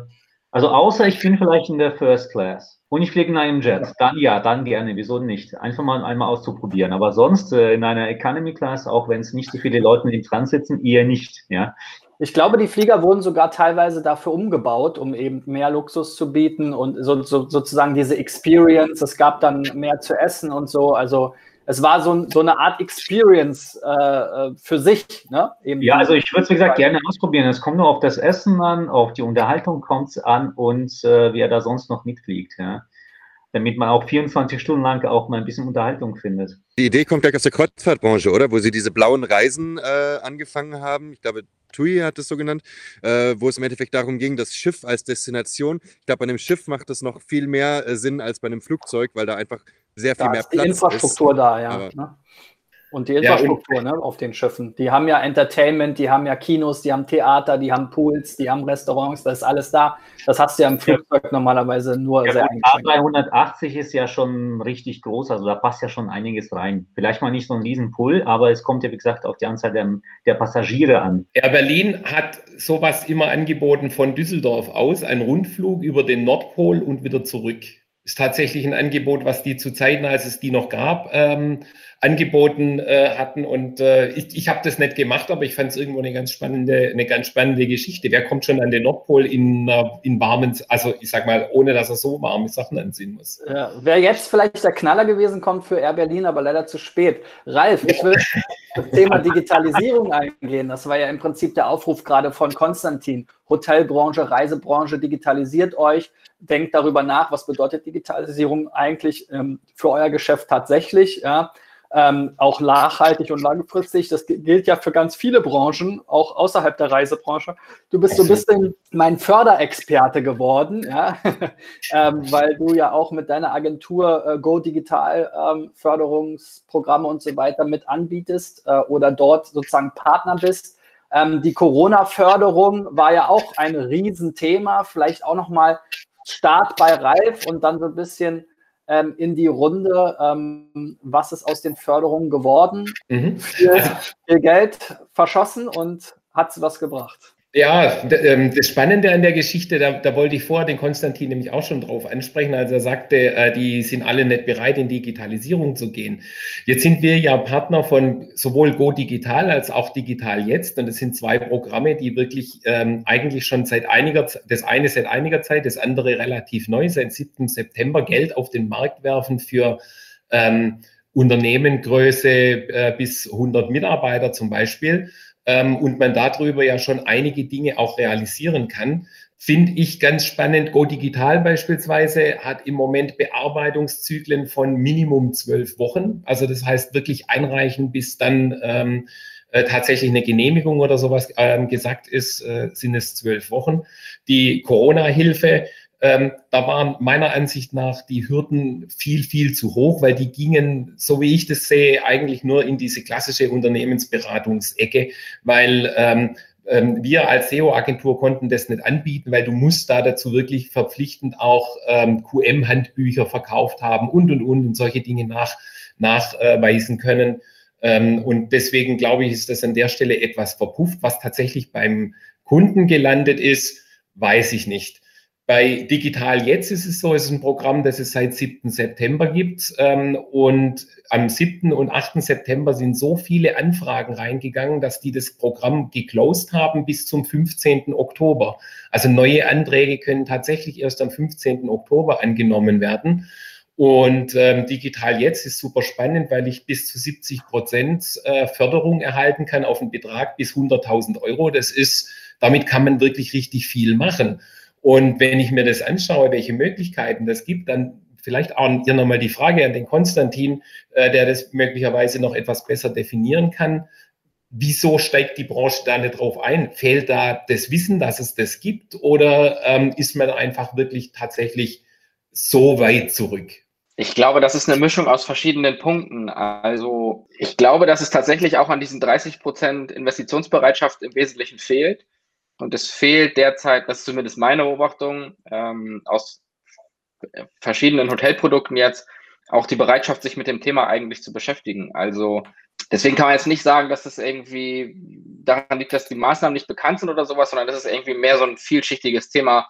also außer ich bin vielleicht in der First Class und ich fliege in einem Jet, dann ja, dann gerne, wieso nicht? Einfach mal einmal auszuprobieren. Aber sonst äh, in einer Economy Class, auch wenn es nicht so viele Leute dem dran sitzen, eher nicht. Ja, ich glaube, die Flieger wurden sogar teilweise dafür umgebaut, um eben mehr Luxus zu bieten und so, so, sozusagen diese Experience. Es gab dann mehr zu essen und so. Also es war so, so eine Art Experience äh, äh für sich. Ne? Eben ja, also ich würde es, wie gesagt, gerne ausprobieren. Es kommt nur auf das Essen an, auf die Unterhaltung kommt es an und äh, wer da sonst noch mitfliegt. Ja? damit man auch 24 Stunden lang auch mal ein bisschen Unterhaltung findet. Die Idee kommt gleich aus der Kreuzfahrtbranche, oder? Wo sie diese blauen Reisen äh, angefangen haben. Ich glaube, TUI hat es so genannt, äh, wo es im Endeffekt darum ging, das Schiff als Destination. Ich glaube, bei einem Schiff macht das noch viel mehr äh, Sinn als bei einem Flugzeug, weil da einfach sehr viel da mehr ist Platz die Infrastruktur ist. da, ja. Ne? Und die Infrastruktur ja, ne, auf den Schiffen. Die haben ja Entertainment, die haben ja Kinos, die haben Theater, die haben Pools, die haben Restaurants, das ist alles da. Das hast du ja im Flugzeug ja. normalerweise nur ja, sehr eingeschränkt. A380 ist ja schon richtig groß, also da passt ja schon einiges rein. Vielleicht mal nicht so ein Riesenpool, aber es kommt ja, wie gesagt, auf die Anzahl der, der Passagiere an. Air Berlin hat sowas immer angeboten von Düsseldorf aus, ein Rundflug über den Nordpol und wieder zurück. Ist tatsächlich ein Angebot, was die zu Zeiten, als es die noch gab, ähm, angeboten äh, hatten. Und äh, ich, ich habe das nicht gemacht, aber ich fand es irgendwo eine ganz spannende, eine ganz spannende Geschichte. Wer kommt schon an den Nordpol in, in warmen, also ich sag mal, ohne dass er so warme Sachen anziehen muss. Ja, Wäre jetzt vielleicht der Knaller gewesen, kommt für Air Berlin, aber leider zu spät. Ralf, ich will (laughs) das Thema Digitalisierung eingehen. Das war ja im Prinzip der Aufruf gerade von Konstantin. Hotelbranche, Reisebranche, digitalisiert euch denkt darüber nach, was bedeutet Digitalisierung eigentlich ähm, für euer Geschäft tatsächlich. Ja? ähm, auch nachhaltig und langfristig. Das gilt ja für ganz viele Branchen, auch außerhalb der Reisebranche. Du bist so ein bisschen mein Förderexperte geworden, ja? (laughs) ähm, weil du ja auch mit deiner Agentur äh, Go Digital ähm, Förderungsprogramme und so weiter mit anbietest äh, oder dort sozusagen Partner bist. Ähm, die Corona-Förderung war ja auch ein Riesenthema. Vielleicht auch nochmal Start bei Ralf und dann so ein bisschen ähm, in die Runde. Ähm, was ist aus den Förderungen geworden? Mhm. Viel, viel Geld verschossen und hat es was gebracht? Ja, ähm, das Spannende an der Geschichte, da, da, wollte ich vorher den Konstantin nämlich auch schon drauf ansprechen, als er sagte, äh, die sind alle nicht bereit, in Digitalisierung zu gehen. Jetzt sind wir ja Partner von sowohl Go Digital als auch Digital Jetzt und das sind zwei Programme, die wirklich ähm, eigentlich schon seit einiger Zeit, das eine seit einiger Zeit, das andere relativ neu, seit 7. September Geld auf den Markt werfen für ähm, Unternehmengröße äh, bis 100 Mitarbeiter zum Beispiel ähm, und man darüber ja schon einige Dinge auch realisieren kann. Finde ich ganz spannend. Go Digital beispielsweise hat im Moment Bearbeitungszyklen von Minimum zwölf Wochen. Also das heißt wirklich einreichen, bis dann ähm, äh, tatsächlich eine Genehmigung oder sowas ähm, gesagt ist, äh, sind es zwölf Wochen. Die Corona-Hilfe ähm, da waren meiner Ansicht nach die Hürden viel, viel zu hoch, weil die gingen, so wie ich das sehe, eigentlich nur in diese klassische Unternehmensberatungsecke, weil ähm, ähm wir als SEO-Agentur konnten das nicht anbieten, weil du musst da dazu wirklich verpflichtend auch ähm, QM-Handbücher verkauft haben und, und, und und solche Dinge nach, nachweisen können. Ähm, und deswegen glaube ich, ist das an der Stelle etwas verpufft. Was tatsächlich beim Kunden gelandet ist, weiß ich nicht. Bei Digital Jetzt ist es so, es ist ein Programm, das es seit 7. September gibt. Ähm, und am 7. und 8. September sind so viele Anfragen reingegangen, dass die das Programm geclosed haben bis zum 15. Oktober. Also neue Anträge können tatsächlich erst am 15. Oktober angenommen werden. Und ähm, digital jetzt ist super spannend, weil ich bis zu 70 Prozent äh, Förderung erhalten kann auf einen Betrag bis 100.000 Euro. Das ist, damit kann man wirklich richtig viel machen. Und wenn ich mir das anschaue, welche Möglichkeiten das gibt, dann vielleicht auch hier nochmal die Frage an den Konstantin, äh, der das möglicherweise noch etwas besser definieren kann. Wieso steigt die Branche da nicht drauf ein? Fehlt da das Wissen, dass es das gibt? Oder ähm, ist man einfach wirklich tatsächlich so weit zurück? Ich glaube, das ist eine Mischung aus verschiedenen Punkten. Also ich glaube, dass es tatsächlich auch an diesen 30 Prozent Investitionsbereitschaft im Wesentlichen fehlt. Und es fehlt derzeit, das ist zumindest meine Beobachtung, ähm, aus verschiedenen Hotelprodukten jetzt, auch die Bereitschaft, sich mit dem Thema eigentlich zu beschäftigen. Also deswegen kann man jetzt nicht sagen, dass das irgendwie daran liegt, dass die Maßnahmen nicht bekannt sind oder sowas, sondern das ist irgendwie mehr so ein vielschichtiges Thema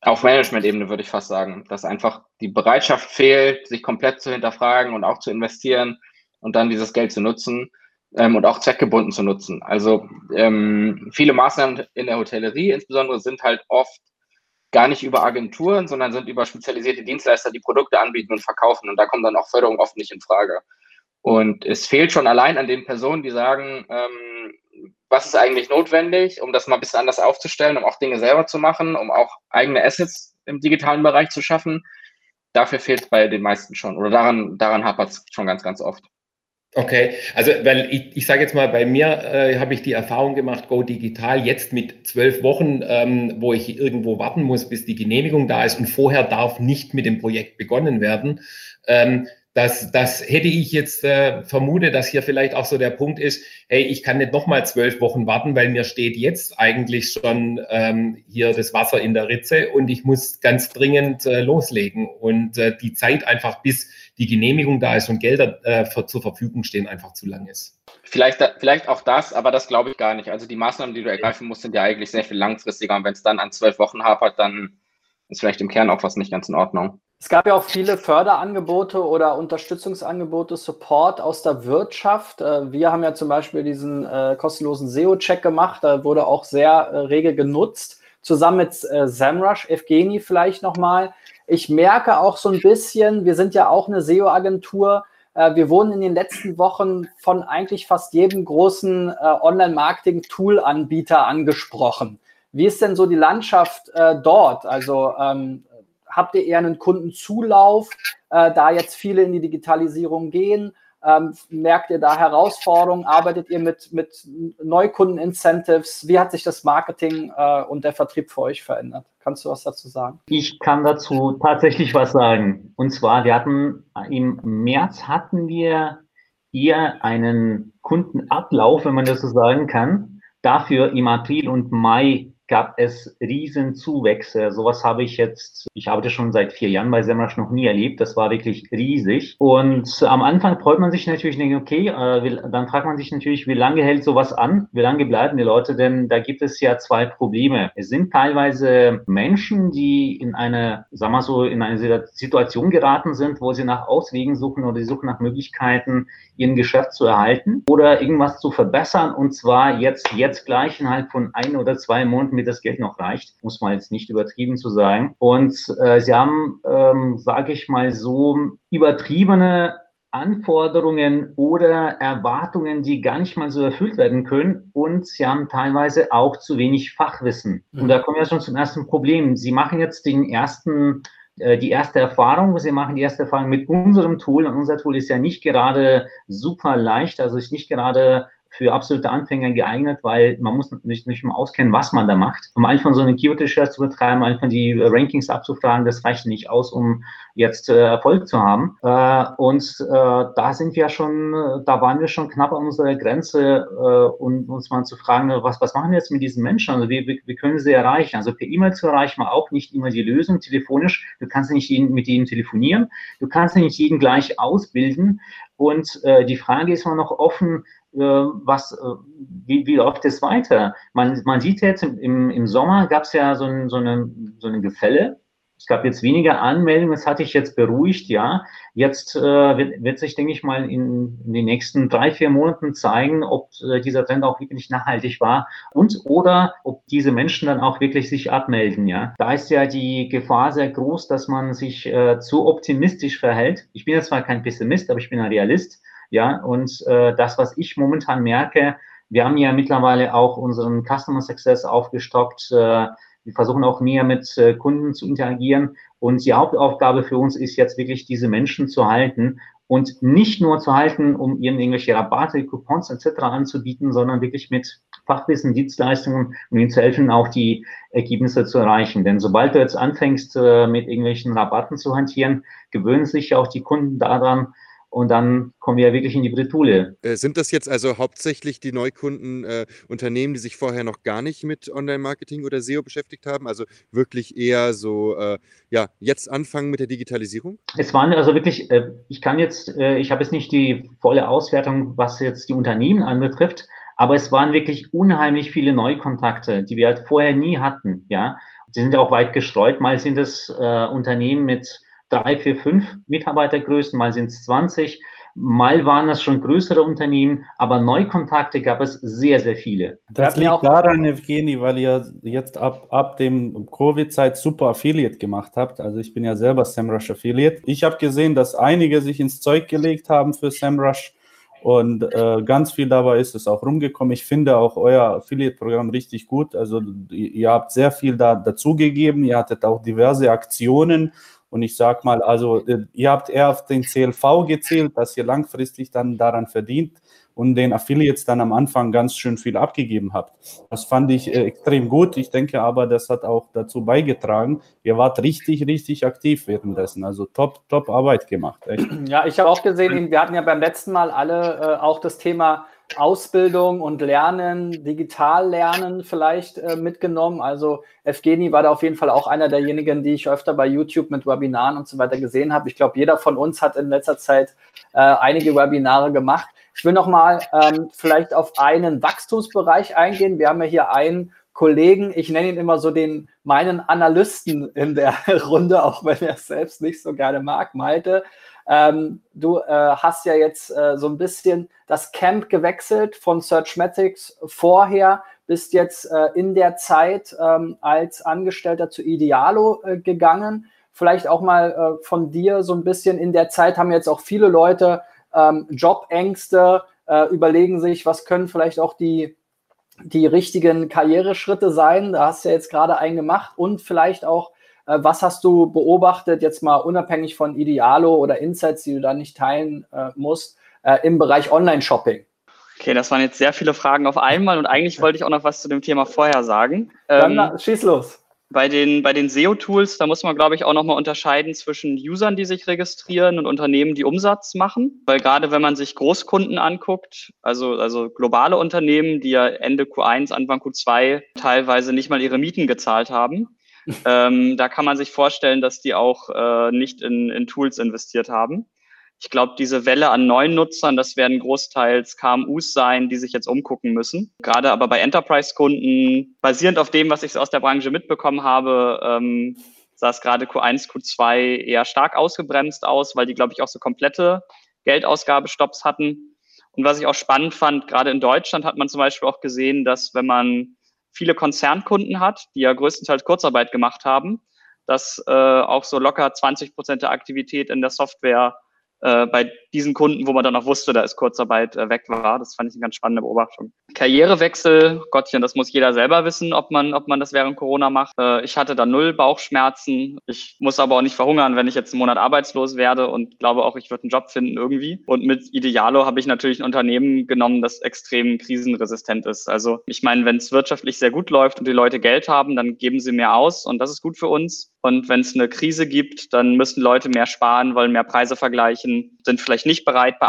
auf Management-Ebene, würde ich fast sagen, dass einfach die Bereitschaft fehlt, sich komplett zu hinterfragen und auch zu investieren und dann dieses Geld zu nutzen ähm, und auch zweckgebunden zu nutzen. Also ähm, viele Maßnahmen in der Hotellerie insbesondere sind halt oft gar nicht über Agenturen, sondern sind über spezialisierte Dienstleister, die Produkte anbieten und verkaufen. Und da kommt dann auch Förderung oft nicht in Frage. Und es fehlt schon allein an den Personen, die sagen, ähm, was ist eigentlich notwendig, um das mal ein bisschen anders aufzustellen, um auch Dinge selber zu machen, um auch eigene Assets im digitalen Bereich zu schaffen. Dafür fehlt es bei den meisten schon. Oder daran, daran hapert es schon ganz, ganz oft. Okay, also weil ich, ich sage jetzt mal, bei mir äh, habe ich die Erfahrung gemacht, Go Digital jetzt mit zwölf Wochen, ähm, wo ich irgendwo warten muss, bis die Genehmigung da ist und vorher darf nicht mit dem Projekt begonnen werden. Ähm, das, das hätte ich jetzt äh, vermutet, dass hier vielleicht auch so der Punkt ist, hey, ich kann nicht nochmal zwölf Wochen warten, weil mir steht jetzt eigentlich schon ähm, hier das Wasser in der Ritze und ich muss ganz dringend äh, loslegen. Und äh, die Zeit einfach bis die Genehmigung da ist und Gelder äh, für, zur Verfügung stehen, einfach zu lang ist. Vielleicht, vielleicht auch das, aber das glaube ich gar nicht. Also die Maßnahmen, die du ergreifen musst, sind ja eigentlich sehr viel langfristiger. Und wenn es dann an zwölf Wochen hapert, dann ist vielleicht im Kern auch was nicht ganz in Ordnung. Es gab ja auch viele Förderangebote oder Unterstützungsangebote, Support aus der Wirtschaft. Äh, wir haben ja zum Beispiel diesen äh, kostenlosen SEO-Check gemacht. Da wurde auch sehr äh, rege genutzt. Zusammen mit Samrush, Evgeni vielleicht nochmal. Ich merke auch so ein bisschen, wir sind ja auch eine SEO-Agentur. Äh, wir wurden in den letzten Wochen von eigentlich fast jedem großen äh, Online-Marketing-Tool-Anbieter angesprochen. Wie ist denn so die Landschaft äh, dort? Also ähm, habt ihr eher einen Kundenzulauf, äh, da jetzt viele in die Digitalisierung gehen? Ähm, merkt ihr da Herausforderungen? Arbeitet ihr mit, mit Neukunden-Incentives? Wie hat sich das Marketing äh, und der Vertrieb für euch verändert? Kannst du was dazu sagen? Ich kann dazu tatsächlich was sagen. Und zwar, wir hatten im März hatten wir hier einen Kundenablauf, wenn man das so sagen kann. Dafür im April und Mai gab es Riesenzuwächse. Sowas habe ich jetzt, ich arbeite schon seit vier Jahren bei Semrush noch nie erlebt. Das war wirklich riesig. Und am Anfang freut man sich natürlich, denkt, okay, äh, dann fragt man sich natürlich, wie lange hält sowas an? Wie lange bleiben die Leute? Denn da gibt es ja zwei Probleme. Es sind teilweise Menschen, die in eine, sagen wir so, in eine Situation geraten sind, wo sie nach Auswegen suchen oder sie suchen nach Möglichkeiten, ihren Geschäft zu erhalten oder irgendwas zu verbessern. Und zwar jetzt, jetzt gleich innerhalb von ein oder zwei Monaten damit das Geld noch reicht, muss man jetzt nicht übertrieben zu sagen. Und äh, sie haben, ähm, sage ich mal so, übertriebene Anforderungen oder Erwartungen, die gar nicht mal so erfüllt werden können. Und sie haben teilweise auch zu wenig Fachwissen. Und da kommen wir schon zum ersten Problem. Sie machen jetzt den ersten äh, die erste Erfahrung. Sie machen die erste Erfahrung mit unserem Tool. Und unser Tool ist ja nicht gerade super leicht, also ist nicht gerade für absolute Anfänger geeignet, weil man muss nicht, nicht mal auskennen, was man da macht. Um einfach so eine Keyword-Recherche zu betreiben, einfach die Rankings abzufragen, das reicht nicht aus, um jetzt äh, Erfolg zu haben. Äh, und äh, da sind wir schon, da waren wir schon knapp an unserer Grenze äh, und uns mal zu fragen, was, was machen wir jetzt mit diesen Menschen? Also wie, wie, können sie erreichen? Also per E-Mail zu erreichen war auch nicht immer die Lösung, telefonisch. Du kannst nicht jeden, mit ihnen telefonieren, du kannst nicht jeden gleich ausbilden. Und äh, die Frage ist immer noch offen, was, äh, wie, wie läuft es weiter? Man, man sieht jetzt im, im Sommer gab es ja so, ein, so, eine, so eine Gefälle. Es gab jetzt weniger Anmeldungen, das hatte ich jetzt beruhigt, ja. Jetzt äh, wird, wird sich, denke ich mal, in, in den nächsten drei, vier Monaten zeigen, ob äh, dieser Trend auch wirklich nachhaltig war und oder ob diese Menschen dann auch wirklich sich abmelden, ja. Da ist ja die Gefahr sehr groß, dass man sich äh, zu optimistisch verhält. Ich bin jetzt zwar kein Pessimist, aber ich bin ein Realist ja, und äh, das, was ich momentan merke, wir haben ja mittlerweile auch unseren Customer Success aufgestockt. Äh, wir versuchen auch mehr mit äh, Kunden zu interagieren. Und die Hauptaufgabe für uns ist jetzt wirklich, diese Menschen zu halten und nicht nur zu halten, um ihnen irgendwelche Rabatte, Coupons etc. anzubieten, sondern wirklich mit Fachwissen, Dienstleistungen, um ihnen zu helfen, auch die Ergebnisse zu erreichen. Denn sobald du jetzt anfängst, äh, mit irgendwelchen Rabatten zu hantieren, gewöhnen sich auch die Kunden daran, und dann kommen wir ja wirklich in die Bretouille. Äh, sind das jetzt also hauptsächlich die Neukunden äh, Unternehmen, die sich vorher noch gar nicht mit Online-Marketing oder SEO beschäftigt haben? Also wirklich eher so, äh, ja, jetzt anfangen mit der Digitalisierung? Es waren also wirklich, äh, ich kann jetzt, äh, ich habe jetzt nicht die volle Auswertung, was jetzt die Unternehmen anbetrifft, aber es waren wirklich unheimlich viele Neukontakte, die wir halt vorher nie hatten, ja. Die sind ja auch weit gestreut. Mal sind es äh, Unternehmen mit drei, vier, fünf Mitarbeitergrößen, mal sind es 20, mal waren das schon größere Unternehmen, aber Neukontakte gab es sehr, sehr viele. Das liegt auch daran, Evgeny, weil ihr jetzt ab, ab dem Covid-Zeit super Affiliate gemacht habt. Also ich bin ja selber SEMrush Affiliate. Ich habe gesehen, dass einige sich ins Zeug gelegt haben für SEMrush. Und äh, ganz viel dabei ist es auch rumgekommen. Ich finde auch euer Affiliate-Programm richtig gut. Also ihr habt sehr viel da dazugegeben. Ihr hattet auch diverse Aktionen und ich sage mal, also äh, ihr habt eher auf den CLV gezählt, dass ihr langfristig dann daran verdient und den Affiliates dann am Anfang ganz schön viel abgegeben habt. Das fand ich äh, extrem gut. Ich denke aber, das hat auch dazu beigetragen. Ihr wart richtig, richtig aktiv währenddessen. Also top, top Arbeit gemacht. Echt. Ja, ich habe auch gesehen, wir hatten ja beim letzten Mal alle äh, auch das Thema Ausbildung und Lernen, digital lernen vielleicht äh, mitgenommen. Also Evgeny war da auf jeden Fall auch einer derjenigen, die ich öfter bei YouTube mit Webinaren und so weiter gesehen habe. Ich glaube, jeder von uns hat in letzter Zeit äh, einige Webinare gemacht. Ich will noch mal ähm, vielleicht auf einen Wachstumsbereich eingehen. Wir haben ja hier einen Kollegen, ich nenne ihn immer so den meinen Analysten in der (laughs) Runde, auch wenn er es selbst nicht so gerne mag, Malte. Ähm, du äh, hast ja jetzt äh, so ein bisschen das Camp gewechselt von Searchmatics vorher, bist jetzt äh, in der Zeit ähm, als Angestellter zu Idealo äh, gegangen. Vielleicht auch mal äh, von dir so ein bisschen in der Zeit haben jetzt auch viele Leute ähm, Jobängste, äh, überlegen sich, was können vielleicht auch die die richtigen Karriereschritte sein. Da hast du ja jetzt gerade einen gemacht und vielleicht auch was hast du beobachtet, jetzt mal unabhängig von Idealo oder Insights, die du da nicht teilen äh, musst? äh, im Bereich Online-Shopping? Okay, das waren jetzt sehr viele Fragen auf einmal und eigentlich wollte ich auch noch was zu dem Thema vorher sagen. Dann ähm, schieß los. Bei den, bei den SEO-Tools, da muss man, glaube ich, auch nochmal unterscheiden zwischen Usern, die sich registrieren und Unternehmen, die Umsatz machen. Weil gerade wenn man sich Großkunden anguckt, also, also globale Unternehmen, die ja Ende Q1, Anfang Q2 teilweise nicht mal ihre Mieten gezahlt haben, ähm, da kann man sich vorstellen, dass die auch äh, nicht in, in Tools investiert haben. Ich glaube, diese Welle an neuen Nutzern, das werden großteils KMUs sein, die sich jetzt umgucken müssen. Gerade aber bei Enterprise-Kunden, basierend auf dem, was ich aus der Branche mitbekommen habe, ähm, sah es gerade Q1, Q2 eher stark ausgebremst aus, weil die, glaube ich, auch so komplette Geldausgabestopps hatten. Und was ich auch spannend fand, gerade in Deutschland hat man zum Beispiel auch gesehen, dass wenn man viele Konzernkunden hat, die ja größtenteils Kurzarbeit gemacht haben, dass äh, auch so locker 20 Prozent der Aktivität in der Software äh, bei diesen Kunden, wo man dann auch wusste, da ist Kurzarbeit äh, weg war. Das fand ich eine ganz spannende Beobachtung. Karrierewechsel, Gottchen, das muss jeder selber wissen, ob man, ob man das während Corona macht. Äh, ich hatte da null Bauchschmerzen. Ich muss aber auch nicht verhungern, wenn ich jetzt einen Monat arbeitslos werde und glaube auch, ich würde einen Job finden irgendwie. Und mit Idealo habe ich natürlich ein Unternehmen genommen, das extrem krisenresistent ist. Also ich meine, wenn es wirtschaftlich sehr gut läuft und die Leute Geld haben, dann geben sie mehr aus und das ist gut für uns. Und wenn es eine Krise gibt, dann müssen Leute mehr sparen, wollen mehr Preise vergleichen, sind vielleicht nicht bereit, bei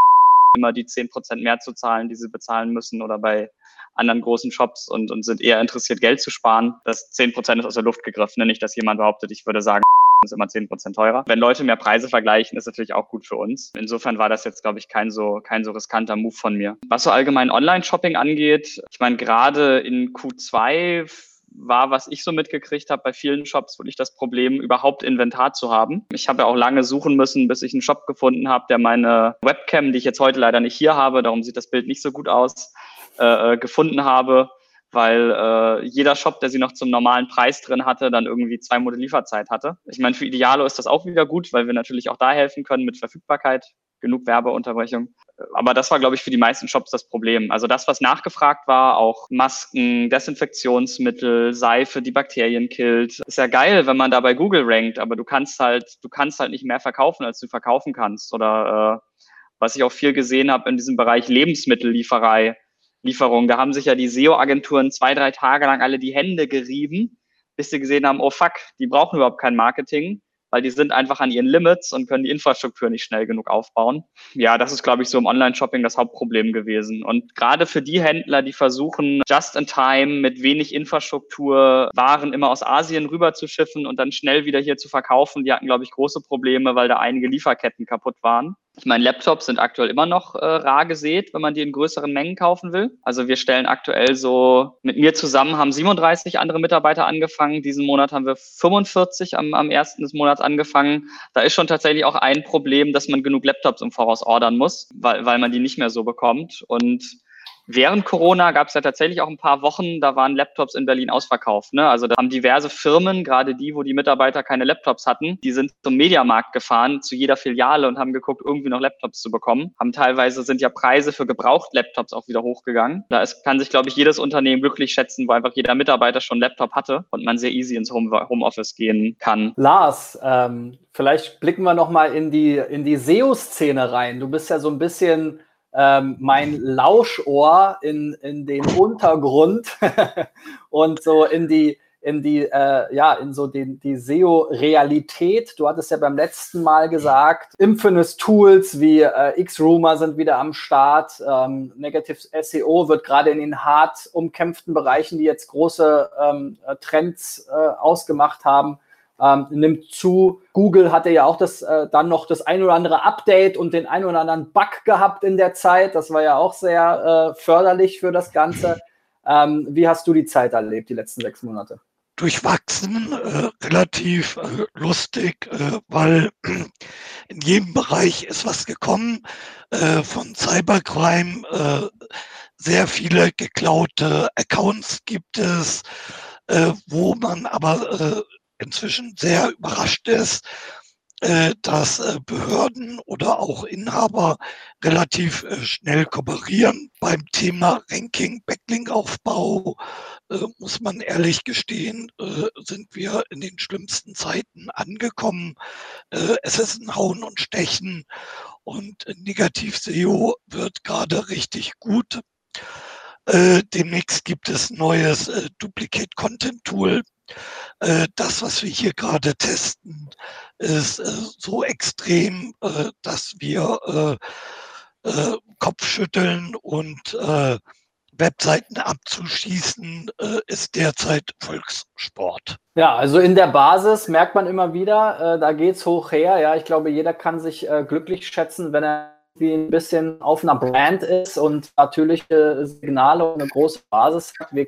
immer die zehn Prozent mehr zu zahlen, die sie bezahlen müssen oder bei anderen großen Shops und, und sind eher interessiert, Geld zu sparen. Das zehn Prozent ist aus der Luft gegriffen. Nicht, dass jemand behauptet, ich würde sagen, ist immer zehn Prozent teurer. Wenn Leute mehr Preise vergleichen, ist natürlich auch gut für uns. Insofern war das jetzt, glaube ich, kein so, kein so riskanter Move von mir. Was so allgemein Online-Shopping angeht, ich meine, gerade in Q2 war, was ich so mitgekriegt habe bei vielen Shops, wirklich das Problem, überhaupt Inventar zu haben. Ich habe ja auch lange suchen müssen, bis ich einen Shop gefunden habe, der meine Webcam, die ich jetzt heute leider nicht hier habe, darum sieht das Bild nicht so gut aus, äh, äh gefunden habe, weil äh, jeder Shop, der sie noch zum normalen Preis drin hatte, dann irgendwie zwei Monate Lieferzeit hatte. Ich meine, für Idealo ist das auch wieder gut, weil wir natürlich auch da helfen können mit Verfügbarkeit genug Werbeunterbrechung. Aber das war, glaube ich, für die meisten Shops das Problem. Also das, was nachgefragt war, auch Masken, Desinfektionsmittel, Seife, die Bakterien killt. Ist ja geil, wenn man da bei Google rankt, aber du kannst halt, du kannst halt nicht mehr verkaufen, als du verkaufen kannst. Oder äh, was ich auch viel gesehen habe in diesem Bereich Lebensmittellieferei, Lieferung. Da haben sich ja die SEO-Agenturen zwei, drei Tage lang alle die Hände gerieben, bis sie gesehen haben, oh fuck, die brauchen überhaupt kein Marketing weil die sind einfach an ihren Limits und können die Infrastruktur nicht schnell genug aufbauen. Ja, das ist, glaube ich, so im Online-Shopping das Hauptproblem gewesen. Und gerade für die Händler, die versuchen, just in time mit wenig Infrastruktur Waren immer aus Asien rüber zu schiffen und dann schnell wieder hier zu verkaufen, die hatten, glaube ich, große Probleme, weil da einige Lieferketten kaputt waren. Ich meine, Laptops sind aktuell immer noch äh, rar gesät, wenn man die in größeren Mengen kaufen will. Also wir stellen aktuell so, mit mir zusammen haben 37 andere Mitarbeiter angefangen. Diesen Monat haben wir 45 am, am ersten des Monats angefangen. Da ist schon tatsächlich auch ein Problem, dass man genug Laptops im Voraus ordern muss, weil, weil man die nicht mehr so bekommt. Und Während Corona gab es ja tatsächlich auch ein paar Wochen, da waren Laptops in Berlin ausverkauft. Ne? Also da haben diverse Firmen, gerade die, wo die Mitarbeiter keine Laptops hatten, die sind zum Mediamarkt gefahren, zu jeder Filiale und haben geguckt, irgendwie noch Laptops zu bekommen. Haben teilweise sind ja Preise für gebraucht Laptops auch wieder hochgegangen. Da ist, kann sich, glaube ich, jedes Unternehmen glücklich schätzen, wo einfach jeder Mitarbeiter schon einen Laptop hatte und man sehr easy ins Home Homeoffice gehen kann. Lars, ähm, vielleicht blicken wir noch mal in die, in die SEO-Szene rein. Du bist ja so ein bisschen ähm, mein Lauschohr in, in den Untergrund (laughs) und so in die, in die, äh, ja, in so den, die SEO-Realität. Du hattest ja beim letzten Mal gesagt, Infinite-Tools wie äh, X-Rumor sind wieder am Start. Ähm, Negative SEO wird gerade in den hart umkämpften Bereichen, die jetzt große ähm, Trends äh, ausgemacht haben, ähm, nimmt zu. Google hatte ja auch das äh, dann noch das ein oder andere Update und den ein oder anderen Bug gehabt in der Zeit. Das war ja auch sehr äh, förderlich für das Ganze. Ähm, wie hast du die Zeit erlebt, die letzten sechs Monate? Durchwachsen, äh, relativ äh, lustig, äh, weil in jedem Bereich ist was gekommen äh, von Cybercrime. sehr viele geklaute Accounts gibt es, wo man aber inzwischen sehr überrascht ist, äh, dass äh, Behörden oder auch Inhaber relativ äh, schnell kooperieren. Beim Thema Ranking, Backlink-Aufbau muss man ehrlich gestehen, sind wir in den schlimmsten Zeiten angekommen. Es ist ein Hauen und Stechen und Negativ-SEO wird gerade richtig gut. demnächst gibt es neues Duplicate Content Tool das, was wir hier gerade testen, ist äh, so extrem, äh, dass wir Kopfschütteln und Webseiten abzuschießen, ist derzeit Volkssport. Ja, also in der Basis merkt man immer wieder, da geht es hoch her. Ja, ich glaube, jeder kann sich glücklich schätzen, wenn er wie ein bisschen auf einer Brand ist und natürliche Signale und eine große Basis hat. Wir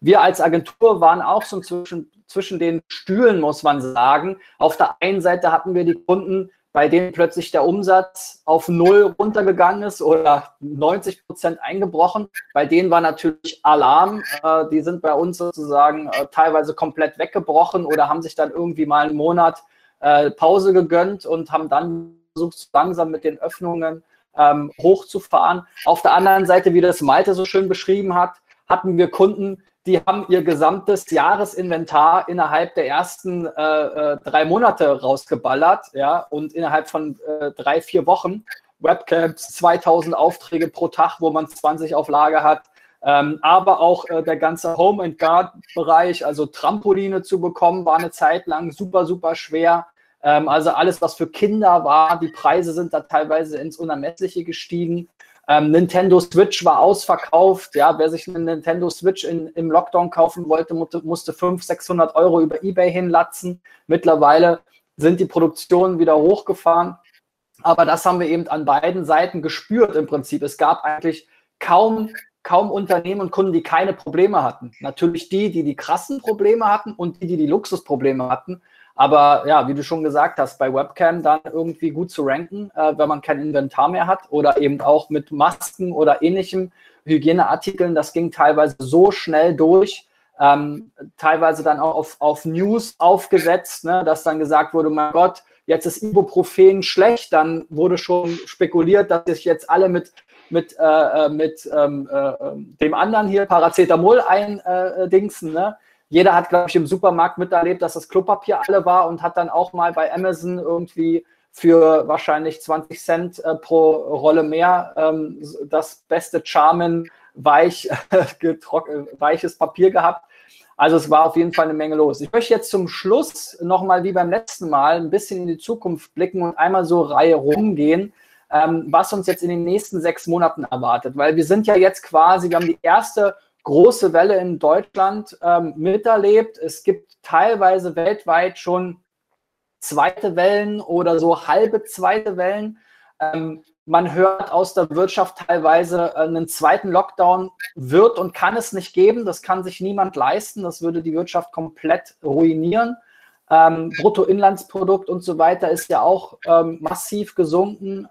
wir als Agentur waren auch so zwischen, zwischen den Stühlen, muss man sagen. Auf der einen Seite hatten wir die Kunden, bei denen plötzlich der Umsatz auf null runtergegangen ist oder 90 Prozent eingebrochen. Bei denen war natürlich Alarm. Äh, die sind bei uns sozusagen äh, teilweise komplett weggebrochen oder haben sich dann irgendwie mal einen Monat äh, Pause gegönnt und haben dann versucht, langsam mit den Öffnungen ähm, hochzufahren. Auf der anderen Seite, wie das Malte so schön beschrieben hat, hatten wir Kunden, die haben ihr gesamtes Jahresinventar innerhalb der ersten äh, äh, drei Monate rausgeballert, ja, und innerhalb von äh, drei, vier Wochen Webcams, 2000 Aufträge pro Tag, wo man 20 auf Lager hat, ähm, aber auch äh, der ganze Home and Guard Bereich, also Trampoline zu bekommen, war eine Zeit lang super, super schwer. Ähm, also alles, was für Kinder war, die Preise sind da teilweise ins Unermessliche gestiegen. Ähm, Nintendo Switch war ausverkauft. Ja, wer sich eine Nintendo Switch in, im Lockdown kaufen wollte, musste 500, 600 Euro über eBay hinlatzen. Mittlerweile sind die Produktionen wieder hochgefahren. Aber das haben wir eben an beiden Seiten gespürt im Prinzip. Es gab eigentlich kaum, kaum Unternehmen und Kunden, die keine Probleme hatten. Natürlich die, die die krassen Probleme hatten und die, die die Luxusprobleme hatten. Aber ja, wie du schon gesagt hast, bei Webcam dann irgendwie gut zu ranken, äh, wenn man kein Inventar mehr hat oder eben auch mit Masken oder ähnlichem Hygieneartikeln, das ging teilweise so schnell durch, ähm, teilweise dann auch auf, auf News aufgesetzt, ne, dass dann gesagt wurde, mein Gott, jetzt ist Ibuprofen schlecht, dann wurde schon spekuliert, dass sich jetzt alle mit mit, äh, äh mit ähm, äh, ähm, dem anderen hier Paracetamol eindingsen. Äh, ne? Jeder hat, glaube ich, im Supermarkt miterlebt, dass das Klopapier alle war und hat dann auch mal bei Amazon irgendwie für wahrscheinlich 20 Cent äh, pro Rolle mehr ähm, das beste Charmin weich, (laughs) weiches Papier gehabt. Also es war auf jeden Fall eine Menge los. Ich möchte jetzt zum Schluss nochmal wie beim letzten Mal ein bisschen in die Zukunft blicken und einmal so Reihe rumgehen, ähm, was uns jetzt in den nächsten sechs Monaten erwartet. Weil wir sind ja jetzt quasi, wir haben die erste große Welle in Deutschland ähm, miterlebt. Es gibt teilweise weltweit schon zweite Wellen oder so halbe zweite Wellen. Ähm, man hört aus der Wirtschaft teilweise, äh, einen zweiten Lockdown wird und kann es nicht geben. Das kann sich niemand leisten. Das würde die Wirtschaft komplett ruinieren. Ähm, Bruttoinlandsprodukt und so weiter ist ja auch ähm, massiv gesunken.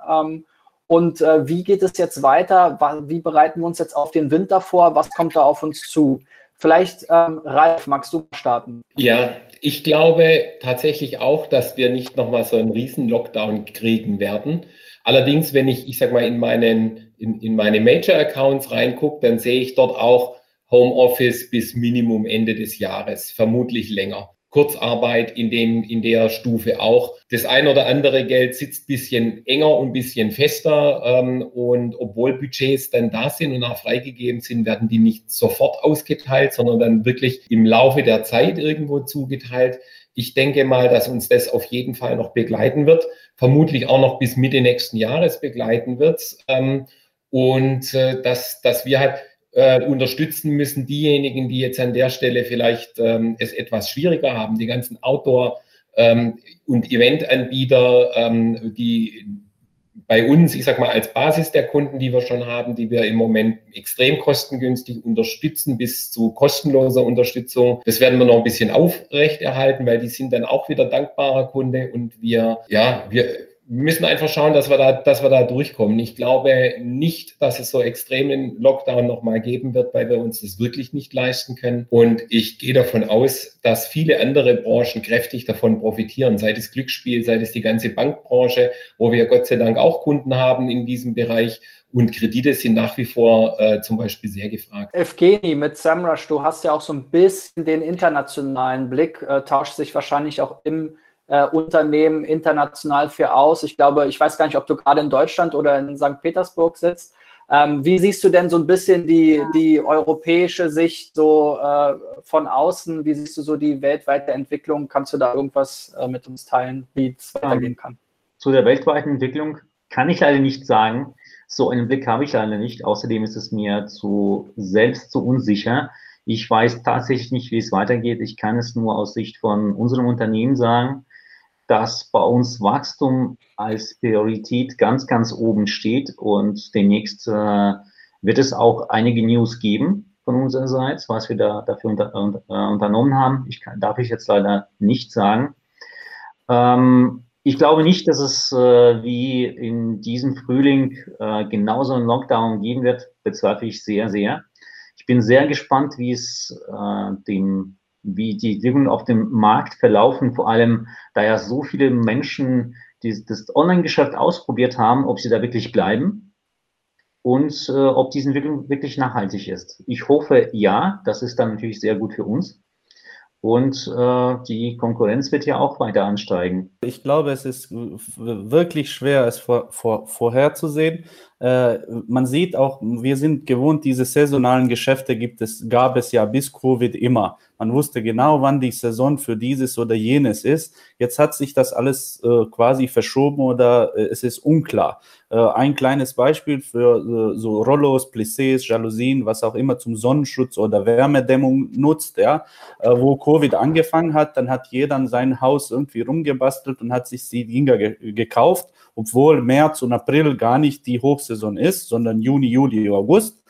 Und äh, wie geht es jetzt weiter? Wie bereiten wir uns jetzt auf den Winter vor? Was kommt da auf uns zu? Vielleicht, ähm, Ralf, magst du starten? Ja, ich glaube tatsächlich auch, dass wir nicht nochmal so einen riesen Lockdown kriegen werden. Allerdings, wenn ich, ich sag mal, in, meinen, in, in meine Major-Accounts reingucke, dann sehe ich dort auch Homeoffice bis Minimum Ende des Jahres, vermutlich länger. Kurzarbeit in, dem, in der Stufe auch. Das ein oder andere Geld sitzt bisschen enger und bisschen fester. Ähm, und obwohl Budgets dann da sind und auch freigegeben sind, werden die nicht sofort ausgeteilt, sondern dann wirklich im Laufe der Zeit irgendwo zugeteilt. Ich denke mal, dass uns das auf jeden Fall noch begleiten wird, vermutlich auch noch bis Mitte nächsten Jahres begleiten wird. Ähm, und äh, dass, dass wir halt äh, unterstützen müssen diejenigen, die jetzt an der Stelle vielleicht ähm, es etwas schwieriger haben, die ganzen Outdoor- ähm, und Eventanbieter, ähm, die bei uns, ich sag mal, als Basis der Kunden, die wir schon haben, die wir im Moment extrem kostengünstig unterstützen, bis zu kostenloser Unterstützung. Das werden wir noch ein bisschen aufrechterhalten, weil die sind dann auch wieder dankbarer Kunde und wir, ja, wir, wir müssen einfach schauen, dass wir, da, dass wir da durchkommen. Ich glaube nicht, dass es so extremen Lockdown nochmal geben wird, weil wir uns das wirklich nicht leisten können. Und ich gehe davon aus, dass viele andere Branchen kräftig davon profitieren, sei es Glücksspiel, sei es die ganze Bankbranche, wo wir Gott sei Dank auch Kunden haben in diesem Bereich. Und Kredite sind nach wie vor äh, zum Beispiel sehr gefragt. Evgeni, mit Samrush, du hast ja auch so ein bisschen den internationalen Blick, äh, tauscht sich wahrscheinlich auch im äh, Unternehmen international für aus. Ich glaube, ich weiß gar nicht, ob du gerade in Deutschland oder in St. Petersburg sitzt. Ähm, wie siehst du denn so ein bisschen die, die europäische Sicht so äh, von außen? Wie siehst du so die weltweite Entwicklung? Kannst du da irgendwas äh, mit uns teilen, wie es weitergehen kann? Zu der weltweiten Entwicklung kann ich leider nicht sagen. So einen Blick habe ich leider nicht. Außerdem ist es mir zu selbst zu unsicher. Ich weiß tatsächlich nicht, wie es weitergeht. Ich kann es nur aus Sicht von unserem Unternehmen sagen dass bei uns Wachstum als Priorität ganz, ganz oben steht und demnächst äh, wird es auch einige News geben von unserer Seite, was wir da dafür unter, äh, unternommen haben. Ich kann, darf ich jetzt leider nicht sagen. Ähm, ich glaube nicht, dass es äh, wie in diesem Frühling äh, genauso einen Lockdown geben wird. Bezweifle ich sehr, sehr. Ich bin sehr gespannt, wie es äh, dem wie die Entwicklungen auf dem Markt verlaufen, vor allem da ja so viele Menschen die, das Online-Geschäft ausprobiert haben, ob sie da wirklich bleiben und äh, ob diese Entwicklung wirklich nachhaltig ist. Ich hoffe ja, das ist dann natürlich sehr gut für uns. Und äh, die Konkurrenz wird ja auch weiter ansteigen. Ich glaube, es ist wirklich schwer, es vor, vor, vorherzusehen. Äh, man sieht auch, wir sind gewohnt, diese saisonalen Geschäfte gibt es, gab es ja bis Covid immer. Man wusste genau, wann die Saison für dieses oder jenes ist. Jetzt hat sich das alles äh, quasi verschoben oder äh, es ist unklar. Äh, ein kleines Beispiel für äh, so Rollos, Plissés, Jalousien, was auch immer zum Sonnenschutz oder Wärmedämmung nutzt, ja, äh, wo Covid angefangen hat, dann hat jeder in sein Haus irgendwie rumgebastelt und hat sich die Dinger ge gekauft, obwohl März und April gar nicht die Hochsaison ist, sondern Juni, Juli, August.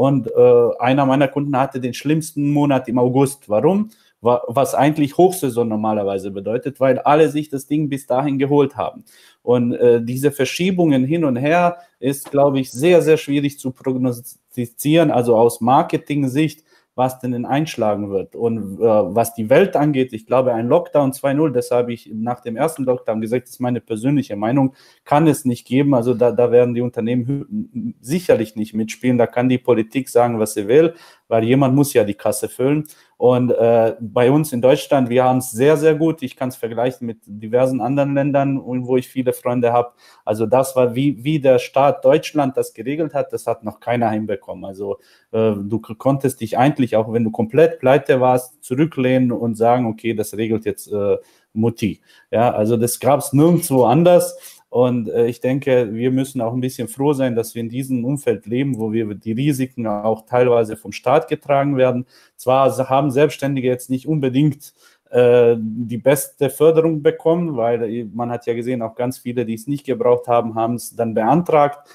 Und äh, einer meiner Kunden hatte den schlimmsten Monat im August. Warum? Was eigentlich Hochsaison normalerweise bedeutet, weil alle sich das Ding bis dahin geholt haben. Und äh, diese Verschiebungen hin und her ist, glaube ich, sehr, sehr schwierig zu prognostizieren. Also aus Marketing-Sicht was denn einschlagen wird. Und äh, was die Welt angeht, ich glaube, ein Lockdown 2.0, das habe ich nach dem ersten Lockdown gesagt, ist meine persönliche Meinung, kann es nicht geben. Also da, da werden die Unternehmen sicherlich nicht mitspielen. Da kann die Politik sagen, was sie will, weil jemand muss ja die Kasse füllen. Und äh, bei uns in Deutschland, wir haben es sehr, sehr gut. Ich kann es vergleichen mit diversen anderen Ländern, wo ich viele Freunde habe. Also das war, wie, wie der Staat Deutschland das geregelt hat, das hat noch keiner hinbekommen. Also äh, du konntest dich eigentlich, auch wenn du komplett pleite warst, zurücklehnen und sagen, okay, das regelt jetzt äh, Mutti. Ja, also das gab es nirgendwo anders. Und äh, ich denke, wir müssen auch ein bisschen froh sein, dass wir in diesem Umfeld leben, wo wir die Risiken auch teilweise vom Staat getragen werden. Zwar haben Selbstständige jetzt nicht unbedingt äh, die beste Förderung bekommen, weil man hat ja gesehen, auch ganz viele, die es nicht gebraucht haben, haben es dann beantragt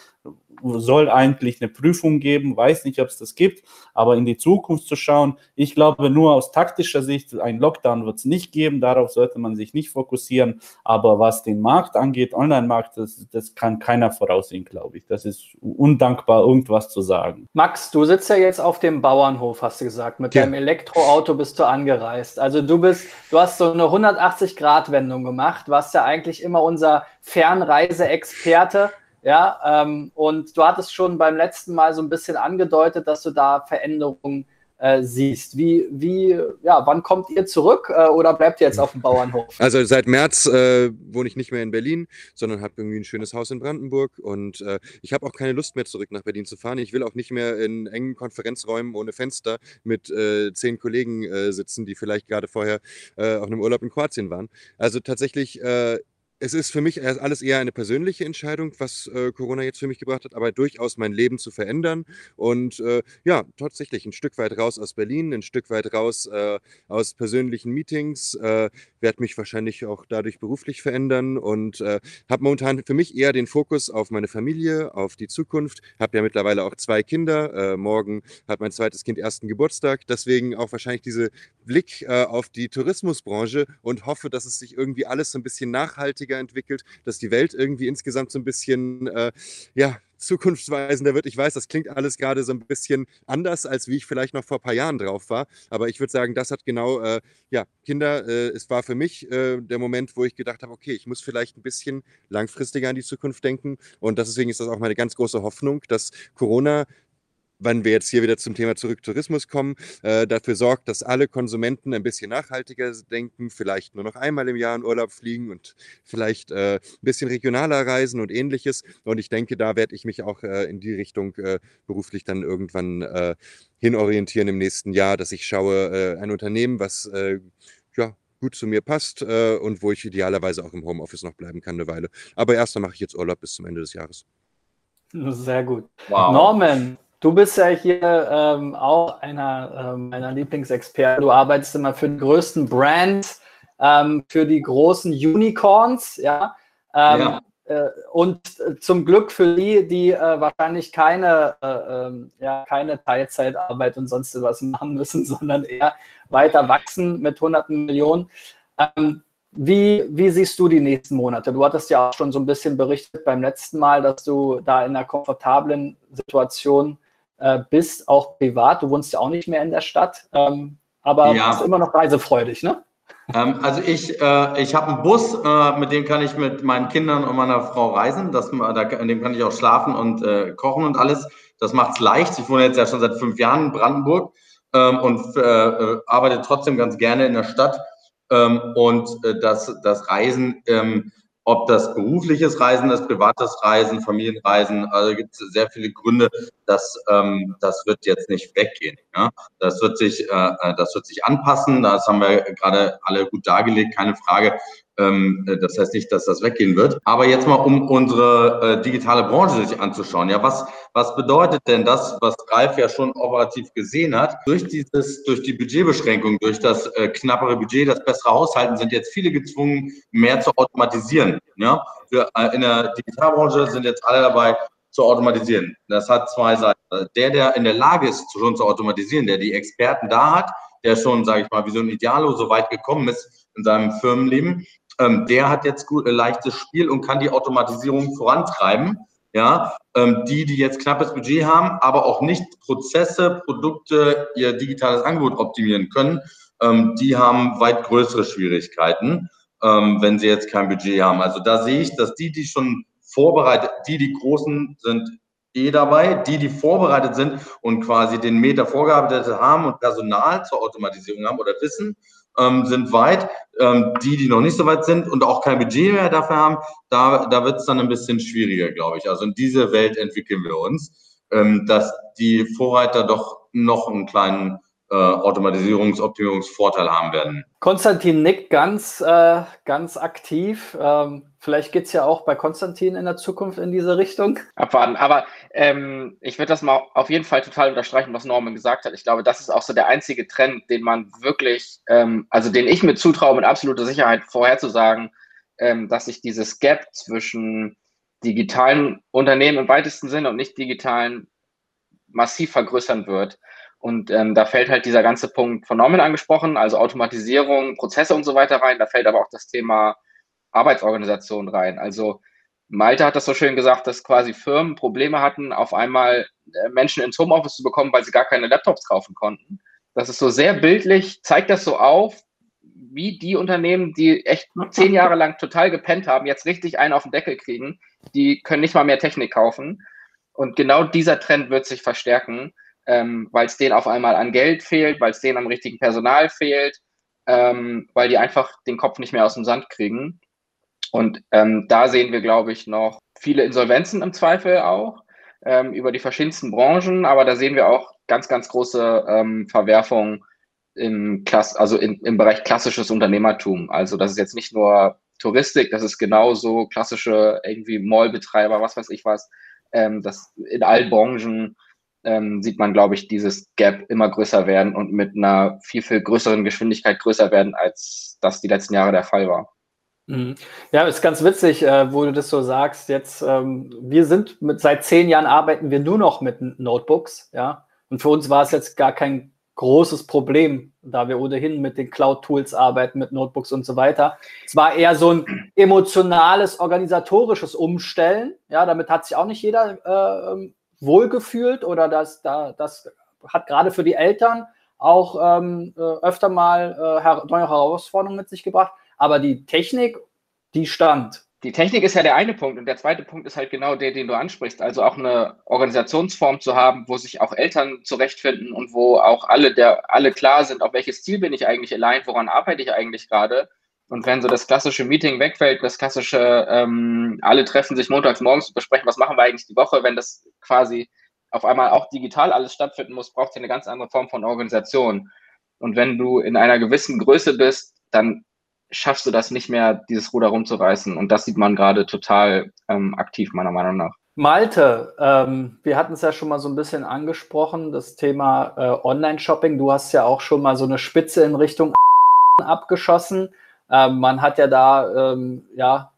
soll eigentlich eine Prüfung geben, weiß nicht, ob es das gibt, aber in die Zukunft zu schauen, ich glaube nur aus taktischer Sicht, ein Lockdown wird es nicht geben, darauf sollte man sich nicht fokussieren, aber was den Markt angeht, Online-Markt, das, das kann keiner voraussehen, glaube ich. Das ist undankbar, irgendwas zu sagen. Max, du sitzt ja jetzt auf dem Bauernhof, hast du gesagt, mit ja. deinem Elektroauto bist du angereist. Also du bist, du hast so eine 180-Grad-Wendung gemacht, warst ja eigentlich immer unser Fernreiseexperte. Ja, ähm, und du hattest schon beim letzten Mal so ein bisschen angedeutet, dass du da Veränderungen äh, siehst. Wie, wie, ja, wann kommt ihr zurück äh, oder bleibt ihr jetzt auf dem Bauernhof? (laughs) Also seit März äh, wohne ich nicht mehr in Berlin, sondern habe irgendwie ein schönes Haus in Brandenburg und äh, ich habe auch keine Lust mehr zurück nach Berlin zu fahren. Ich will auch nicht mehr in engen Konferenzräumen ohne Fenster mit äh, zehn Kollegen äh, sitzen, die vielleicht gerade vorher auf einem Urlaub in Kroatien waren. Also tatsächlich es ist für mich alles eher eine persönliche Entscheidung, was äh, Corona jetzt für mich gebracht hat, aber durchaus mein Leben zu verändern. Und äh, ja, tatsächlich ein Stück weit raus aus Berlin, ein Stück weit raus äh, aus persönlichen Meetings, äh, werde mich wahrscheinlich auch dadurch beruflich verändern und äh, habe momentan für mich eher den Fokus auf meine Familie, auf die Zukunft. Habe ja mittlerweile auch zwei Kinder. Äh, morgen hat mein zweites Kind ersten Geburtstag. Deswegen auch wahrscheinlich diese Blick auf die Tourismusbranche und hoffe, dass es sich irgendwie alles so ein bisschen nachhaltig nachhaltiger entwickelt, dass die Welt irgendwie insgesamt so ein bisschen, äh, ja, zukunftsweisender wird. Ich weiß, das klingt alles gerade so ein bisschen anders, als wie ich vielleicht noch vor ein paar Jahren drauf war. Aber ich würde sagen, das hat genau, äh, ja, Kinder, äh, es war für mich äh, der Moment, wo ich gedacht habe, okay, ich muss vielleicht ein bisschen langfristiger an die Zukunft denken. Und deswegen ist das auch meine ganz große Hoffnung, dass Corona wenn wir jetzt hier wieder zum Thema zurück Tourismus kommen, äh, dafür sorgt, dass alle Konsumenten ein bisschen nachhaltiger denken, vielleicht nur noch einmal im Jahr in Urlaub fliegen und vielleicht äh, ein bisschen regionaler reisen und ähnliches. Und ich denke, da werde ich mich auch äh, in die Richtung äh, beruflich dann irgendwann äh, hinorientieren im nächsten Jahr, dass ich schaue, äh, ein Unternehmen, was ja, gut zu mir passt und wo ich idealerweise auch im Homeoffice noch bleiben kann eine Weile. Aber erst dann mache ich jetzt Urlaub bis zum Ende des Jahres. Sehr gut. Wow. Norman, Du bist ja hier ähm, auch einer ähm, meiner Lieblingsexperten. Du arbeitest immer für die größten Brands, ähm, für die großen Unicorns, ja. Ähm, ja. Äh, und zum Glück für die, die äh, wahrscheinlich keine, äh, ähm, ja, keine Teilzeitarbeit und sonst was machen müssen, (laughs) sondern eher weiter wachsen mit hunderten Millionen. Ähm, wie, wie, siehst du die nächsten Monate? Du hattest ja auch schon so ein bisschen berichtet beim letzten Mal, dass du da in einer komfortablen Situation äh, bist, auch privat. Du wohnst ja auch nicht mehr in der Stadt, ähm, aber ja. bist immer noch reisefreudig, ne? Ähm, also ich, äh, ich habe einen Bus, äh, mit dem kann ich mit meinen Kindern und meiner Frau reisen. Das, da, in dem kann ich auch schlafen und äh, kochen und alles. Das macht es leicht. Ich wohne jetzt ja schon seit fünf Jahren in Brandenburg ähm, und äh, äh, arbeite trotzdem ganz gerne in der Stadt. Ähm, und das, das Reisen ähm, ob das berufliches Reisen ist, privates Reisen, Familienreisen, also gibt es sehr viele Gründe, dass ähm, das wird jetzt nicht weggehen. Ja? Das wird sich, äh, äh, das wird sich anpassen. Das haben wir gerade alle gut dargelegt, keine Frage. Ähm, äh, das heißt nicht, dass das weggehen wird. Aber jetzt mal, um unsere äh, digitale Branche sich anzuschauen. Ja, was, was bedeutet denn das, was Ralf ja schon operativ gesehen hat? Durch dieses, durch die Budgetbeschränkung, durch das äh, knappere Budget, das bessere Haushalten, sind jetzt viele gezwungen, mehr zu automatisieren. Ja, für, äh, in der Digitalbranche sind jetzt alle dabei, zu automatisieren. Das hat zwei Seiten. Der, der in der Lage ist, schon zu automatisieren, der die Experten da hat, der schon, sage ich mal, wie so ein Idealo so weit gekommen ist in seinem Firmenleben, ähm, der hat jetzt gut, äh, leichtes Spiel und kann die Automatisierung vorantreiben. Ja, ähm, die, die jetzt knappes Budget haben, aber auch nicht Prozesse, Produkte, ihr digitales Angebot optimieren können, ähm, die haben weit größere Schwierigkeiten, ähm, wenn sie jetzt kein Budget haben. Also da sehe ich, dass die, die schon vorbereitet, die, die Großen sind eh dabei, die, die vorbereitet sind und quasi den Meter vorgearbeitet haben und Personal zur Automatisierung haben oder wissen, ähm, sind weit. Ähm, die, die noch nicht so weit sind und auch kein Budget mehr dafür haben, da, da wird es dann ein bisschen schwieriger, glaube ich. Also in diese Welt entwickeln wir uns, ähm, dass die Vorreiter doch noch einen kleinen äh, Automatisierungs-, Optimierungsvorteil haben werden. Konstantin nickt ganz, äh, ganz aktiv. Ähm, vielleicht geht es ja auch bei Konstantin in der Zukunft in diese Richtung. Abwarten. Aber ähm, ich würde das mal auf jeden Fall total unterstreichen, was Norman gesagt hat. Ich glaube, das ist auch so der einzige Trend, den man wirklich, ähm, also den ich mir zutraue, mit absoluter Sicherheit vorherzusagen, ähm, dass sich dieses Gap zwischen digitalen Unternehmen im weitesten Sinne und nicht digitalen massiv vergrößern wird. Und ähm, da fällt halt dieser ganze Punkt von Norman angesprochen, also Automatisierung, Prozesse und so weiter rein. Da fällt aber auch das Thema Arbeitsorganisation rein. Also Malte hat das so schön gesagt, dass quasi Firmen Probleme hatten, auf einmal äh, Menschen ins Homeoffice zu bekommen, weil sie gar keine Laptops kaufen konnten. Das ist so sehr bildlich, zeigt das so auf, wie die Unternehmen, die echt zehn Jahre lang total gepennt haben, jetzt richtig einen auf den Deckel kriegen. Die können nicht mal mehr Technik kaufen. Und genau dieser Trend wird sich verstärken ähm, weil es denen auf einmal an Geld fehlt, weil es denen am richtigen Personal fehlt, ähm, weil die einfach den Kopf nicht mehr aus dem Sand kriegen. Und ähm, da sehen wir, glaube ich, noch viele Insolvenzen im Zweifel auch ähm, über die verschiedensten Branchen, aber da sehen wir auch ganz, ganz große ähm, Verwerfungen im, Klass also in, im Bereich klassisches Unternehmertum. Also das ist jetzt nicht nur Touristik, das ist genauso klassische irgendwie Mallbetreiber, was weiß ich was, ähm, das in allen Branchen ähm, sieht man, glaube ich, dieses Gap immer größer werden und mit einer viel, viel größeren Geschwindigkeit größer werden, als das die letzten Jahre der Fall war. Mhm. Ja, ist ganz witzig, äh, wo du das so sagst. Jetzt, ähm, wir sind mit, seit zehn Jahren arbeiten wir nur noch mit Notebooks, ja. Und für uns war es jetzt gar kein großes Problem, da wir ohnehin mit den Cloud-Tools arbeiten, mit Notebooks und so weiter. Es war eher so ein emotionales, organisatorisches Umstellen. Ja, damit hat sich auch nicht jeder äh, wohlgefühlt oder das, da, das hat gerade für die Eltern auch ähm, äh, öfter mal äh, neue Herausforderungen mit sich gebracht. Aber die Technik, die stand. Die Technik ist ja der eine Punkt und der zweite Punkt ist halt genau der, den du ansprichst. Also auch eine Organisationsform zu haben, wo sich auch Eltern zurechtfinden und wo auch alle, der, alle klar sind, auf welches Ziel bin ich eigentlich allein, woran arbeite ich eigentlich gerade. Und wenn so das klassische Meeting wegfällt, das klassische, ähm, alle treffen sich montags morgens und besprechen, was machen wir eigentlich die Woche, wenn das quasi auf einmal auch digital alles stattfinden muss, braucht es eine ganz andere Form von Organisation. Und wenn du in einer gewissen Größe bist, dann schaffst du das nicht mehr, dieses Ruder rumzureißen. Und das sieht man gerade total ähm, aktiv, meiner Meinung nach. Malte, ähm, wir hatten es ja schon mal so ein bisschen angesprochen, das Thema äh, Online-Shopping. Du hast ja auch schon mal so eine Spitze in Richtung (laughs) abgeschossen. Ähm, man hat ja da, ähm, ja,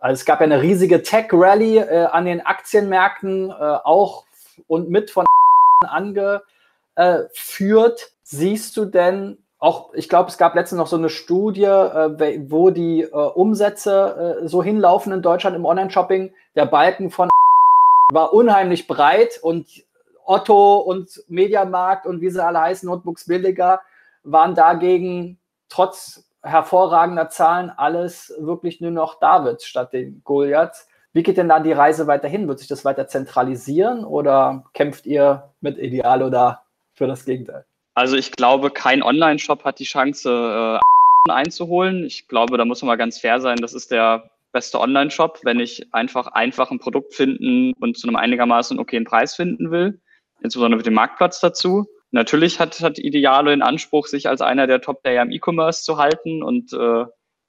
also es gab ja eine riesige Tech-Rally äh, an den Aktienmärkten, äh, auch und mit von (laughs) angeführt. Siehst du denn auch, ich glaube, es gab letztens noch so eine Studie, äh, wo die äh, Umsätze äh, so hinlaufen in Deutschland im Online-Shopping. Der Balken von (laughs) war unheimlich breit und Otto und Mediamarkt und wie sie alle heißen, Notebooks billiger, waren dagegen trotz hervorragender Zahlen alles wirklich nur noch David statt den Goliaths. Wie geht denn da die Reise weiterhin? Wird sich das weiter zentralisieren oder kämpft ihr mit Ideal oder für das Gegenteil? Also ich glaube, kein Online-Shop hat die Chance äh, einzuholen. Ich glaube, da muss man mal ganz fair sein. Das ist der beste Online-Shop, wenn ich einfach einfach ein Produkt finden und zu einem einigermaßen okayen Preis finden will, insbesondere mit dem Marktplatz dazu. Natürlich hat, hat Idealo den Anspruch, sich als einer der Top-Player im E-Commerce zu halten und äh,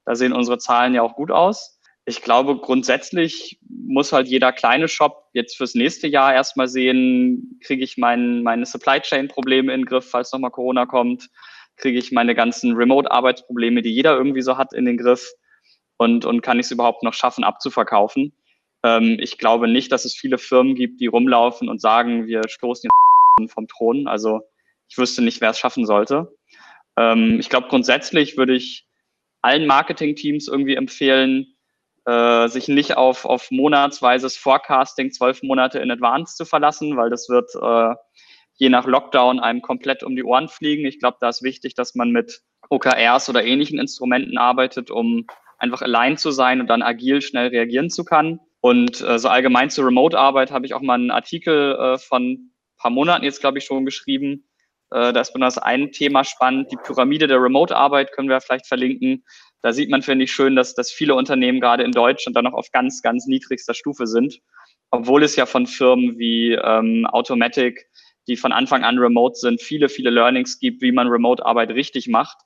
da sehen unsere Zahlen ja auch gut aus. Ich glaube, grundsätzlich muss halt jeder kleine Shop jetzt fürs nächste Jahr erstmal sehen, kriege ich mein, meine Supply Chain Probleme in den Griff, falls nochmal Corona kommt, kriege ich meine ganzen Remote-Arbeitsprobleme, die jeder irgendwie so hat, in den Griff und, und kann ich es überhaupt noch schaffen, abzuverkaufen. Ähm, ich glaube nicht, dass es viele Firmen gibt, die rumlaufen und sagen, wir stoßen den (laughs) vom Thron. Also ich wüsste nicht, wer es schaffen sollte. Ähm, ich glaube, grundsätzlich würde ich allen Marketing-Teams irgendwie empfehlen, äh, sich nicht auf, auf monatsweises Forecasting zwölf Monate in Advance zu verlassen, weil das wird äh, je nach Lockdown einem komplett um die Ohren fliegen. Ich glaube, da ist wichtig, dass man mit OKRs oder ähnlichen Instrumenten arbeitet, um einfach allein zu sein und dann agil schnell reagieren zu können. Und äh, so allgemein zur Remote-Arbeit habe ich auch mal einen Artikel äh, von ein paar Monaten jetzt, glaube ich, schon geschrieben. Äh, da ist besonders ein Thema spannend. Die Pyramide der Remote-Arbeit können wir vielleicht verlinken da sieht man, finde ich, schön, dass, dass viele Unternehmen gerade in Deutschland dann noch auf ganz, ganz niedrigster Stufe sind, obwohl es ja von Firmen wie ähm, Automatic, die von Anfang an remote sind, viele, viele Learnings gibt, wie man Remote-Arbeit richtig macht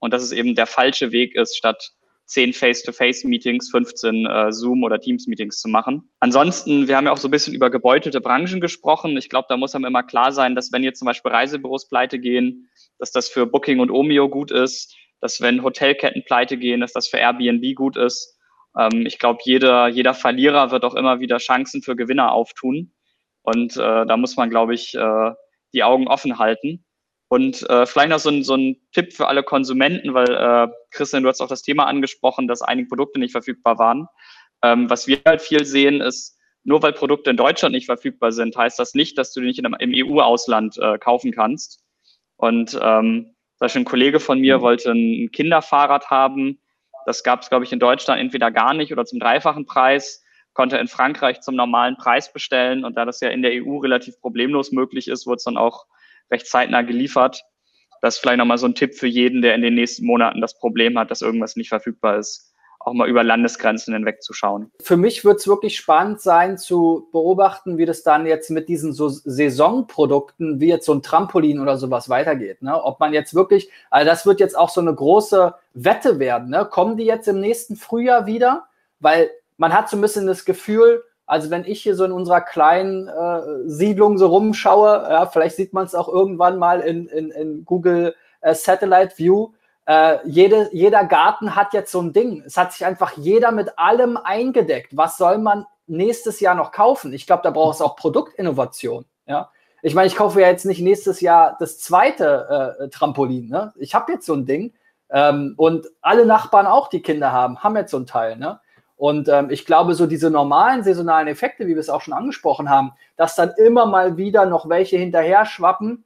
und dass es eben der falsche Weg ist, statt 10 Face-to-Face-Meetings, 15 äh, Zoom- oder Teams-Meetings zu machen. Ansonsten, wir haben ja auch so ein bisschen über gebeutelte Branchen gesprochen. Ich glaube, da muss einem immer klar sein, dass wenn jetzt zum Beispiel Reisebüros pleite gehen, dass das für Booking und Omeo gut ist, dass wenn Hotelketten pleite gehen, dass das für Airbnb gut ist. Ähm, ich glaube, jeder, jeder Verlierer wird auch immer wieder Chancen für Gewinner auftun. Und äh, da muss man, glaube ich, äh, die Augen offen halten. Und äh, vielleicht noch so ein, so ein Tipp für alle Konsumenten, weil äh, Christian, du hast auch das Thema angesprochen, dass einige Produkte nicht verfügbar waren. Ähm, was wir halt viel sehen, ist, nur weil Produkte in Deutschland nicht verfügbar sind, heißt das nicht, dass du die nicht in im EU-Ausland äh, kaufen kannst. Und ähm, Beispiel ein Kollege von mir mhm. wollte ein Kinderfahrrad haben. Das gab es, glaube ich, in Deutschland entweder gar nicht oder zum dreifachen Preis. Konnte in Frankreich zum normalen Preis bestellen. Und da das ja in der EU relativ problemlos möglich ist, wurde es dann auch recht zeitnah geliefert. Das ist vielleicht nochmal so ein Tipp für jeden, der in den nächsten Monaten das Problem hat, dass irgendwas nicht verfügbar ist auch mal über Landesgrenzen hinweg zu schauen. Für mich wird es wirklich spannend sein zu beobachten, wie das dann jetzt mit diesen so Saisonprodukten, wie jetzt so ein Trampolin oder sowas weitergeht. Ne? Ob man jetzt wirklich, also das wird jetzt auch so eine große Wette werden. Ne? Kommen die jetzt im nächsten Frühjahr wieder? Weil man hat so ein bisschen das Gefühl, also wenn ich hier so in unserer kleinen äh, Siedlung so rumschaue, ja, vielleicht sieht man es auch irgendwann mal in, in, in Google äh, Satellite View, äh, jede, jeder Garten hat jetzt so ein Ding. Es hat sich einfach jeder mit allem eingedeckt. Was soll man nächstes Jahr noch kaufen? Ich glaube, da braucht es auch Produktinnovation. Ja? Ich meine, ich kaufe ja jetzt nicht nächstes Jahr das zweite äh, Trampolin. Ne? Ich habe jetzt so ein Ding ähm, und alle Nachbarn auch, die Kinder haben, haben jetzt so ein Teil. Ne? Und ähm, ich glaube, so diese normalen saisonalen Effekte, wie wir es auch schon angesprochen haben, dass dann immer mal wieder noch welche hinterher schwappen,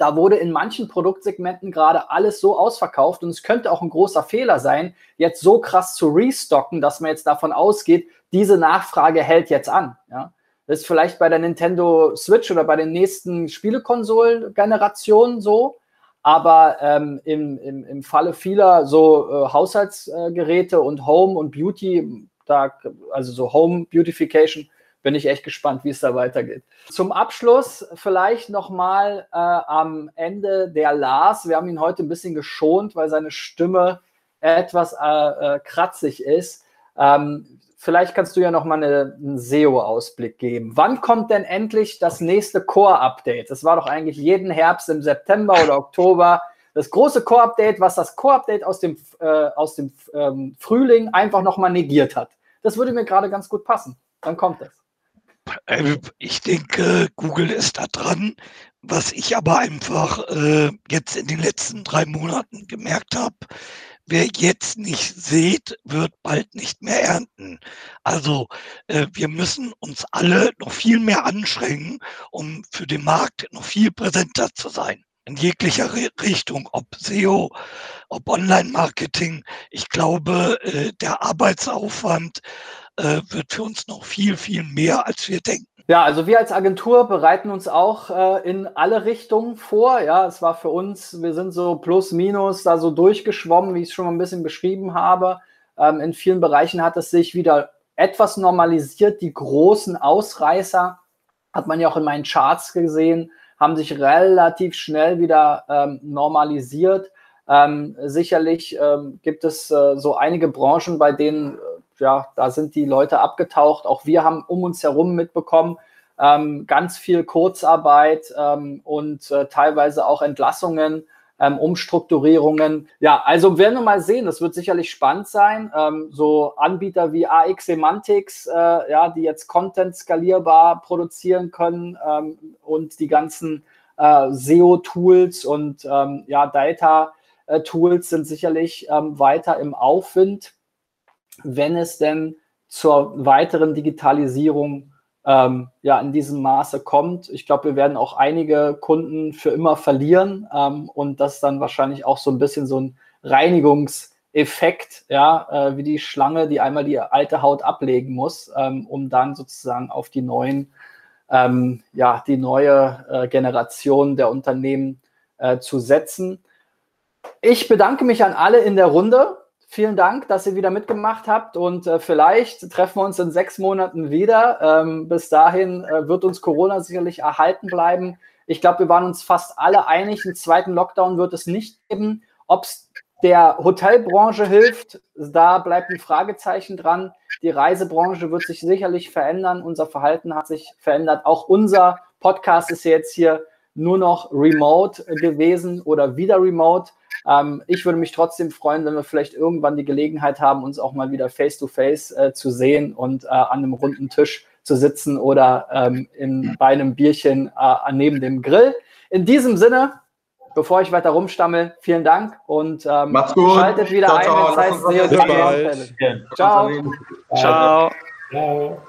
da wurde in manchen Produktsegmenten gerade alles so ausverkauft und es könnte auch ein großer Fehler sein, jetzt so krass zu restocken, dass man jetzt davon ausgeht, diese Nachfrage hält jetzt an. Ja? Das ist vielleicht bei der Nintendo Switch oder bei den nächsten Spielekonsolen-Generationen so, aber ähm, im, im, im Falle vieler so äh, Haushaltsgeräte und Home und Beauty, da, also so Home Beautification, bin ich echt gespannt, wie es da weitergeht. Zum Abschluss vielleicht nochmal äh, am Ende der Lars. Wir haben ihn heute ein bisschen geschont, weil seine Stimme etwas äh, äh, kratzig ist. Ähm, vielleicht kannst du ja nochmal eine, einen SEO-Ausblick geben. Wann kommt denn endlich das nächste Core-Update? Das war doch eigentlich jeden Herbst im September oder Oktober. Das große Core-Update, was das Core-Update aus dem, äh, aus dem ähm, Frühling einfach nochmal negiert hat. Das würde mir gerade ganz gut passen. Wann kommt das? Äh, ich denke, Google ist da dran. Was ich aber einfach äh, jetzt in den letzten drei Monaten gemerkt habe, wer jetzt nicht sieht, wird bald nicht mehr ernten. Also äh, wir müssen uns alle noch viel mehr anstrengen, um für den Markt noch viel präsenter zu sein. In jeglicher Richtung, ob SEO, ob Online-Marketing. Ich glaube, äh, der Arbeitsaufwand äh, wird für uns noch viel, viel mehr, als wir denken. Ja, also wir als Agentur bereiten uns auch äh, in alle Richtungen vor. Ja, es war für uns, wir sind so plus minus da so durchgeschwommen, wie ich es schon mal ein bisschen beschrieben habe. Ähm, in vielen Bereichen hat es sich wieder etwas normalisiert. Die großen Ausreißer hat man ja auch in meinen Charts gesehen, haben sich relativ schnell wieder ähm, normalisiert. Ähm, sicherlich ähm, gibt es äh, so einige Branchen, bei denen ja, da sind die Leute abgetaucht. Auch wir haben um uns herum mitbekommen, ähm, ganz viel Kurzarbeit ähm, und äh, teilweise auch Entlassungen, ähm, Umstrukturierungen. Ja, also werden wir mal sehen. Das wird sicherlich spannend sein. Ähm, so Anbieter wie AX Semantics, äh, ja, die jetzt Content skalierbar produzieren können ähm, und die ganzen äh, SEO-Tools und ähm, ja, Data-Tools sind sicherlich weiter im Aufwind wenn es denn zur weiteren Digitalisierung ähm, ja in diesem Maße kommt. Ich glaube, wir werden auch einige Kunden für immer verlieren ähm, und das dann wahrscheinlich auch so ein bisschen so ein Reinigungseffekt, ja, äh, wie die Schlange, die einmal die alte Haut ablegen muss, ähm, um dann sozusagen auf die neuen, ähm, ja, die neue äh, Generation der Unternehmen äh, zu setzen. Ich bedanke mich an alle in der Runde. Vielen Dank, dass ihr wieder mitgemacht habt und äh, vielleicht treffen wir uns in sechs Monaten wieder. Ähm, bis dahin äh, wird uns Corona sicherlich erhalten bleiben. Ich glaube, wir waren uns fast alle einig, einen zweiten Lockdown wird es nicht geben. Ob es der Hotelbranche hilft, da bleibt ein Fragezeichen dran. Die Reisebranche wird sich sicherlich verändern. Unser Verhalten hat sich verändert. Auch unser Podcast ist jetzt hier nur noch remote gewesen oder wieder remote. Ähm, ich würde mich trotzdem freuen, wenn wir vielleicht irgendwann die Gelegenheit haben, uns auch mal wieder face-to-face -face, äh, zu sehen und äh, an einem runden Tisch zu sitzen oder ähm, in, bei einem Bierchen äh, neben dem Grill. In diesem Sinne, bevor ich weiter rumstammel, vielen Dank und ähm, Macht's gut. schaltet wieder ciao, ein, ciao. wenn es heißt, Ciao. Ciao. Ciao. Ciao. Ciao.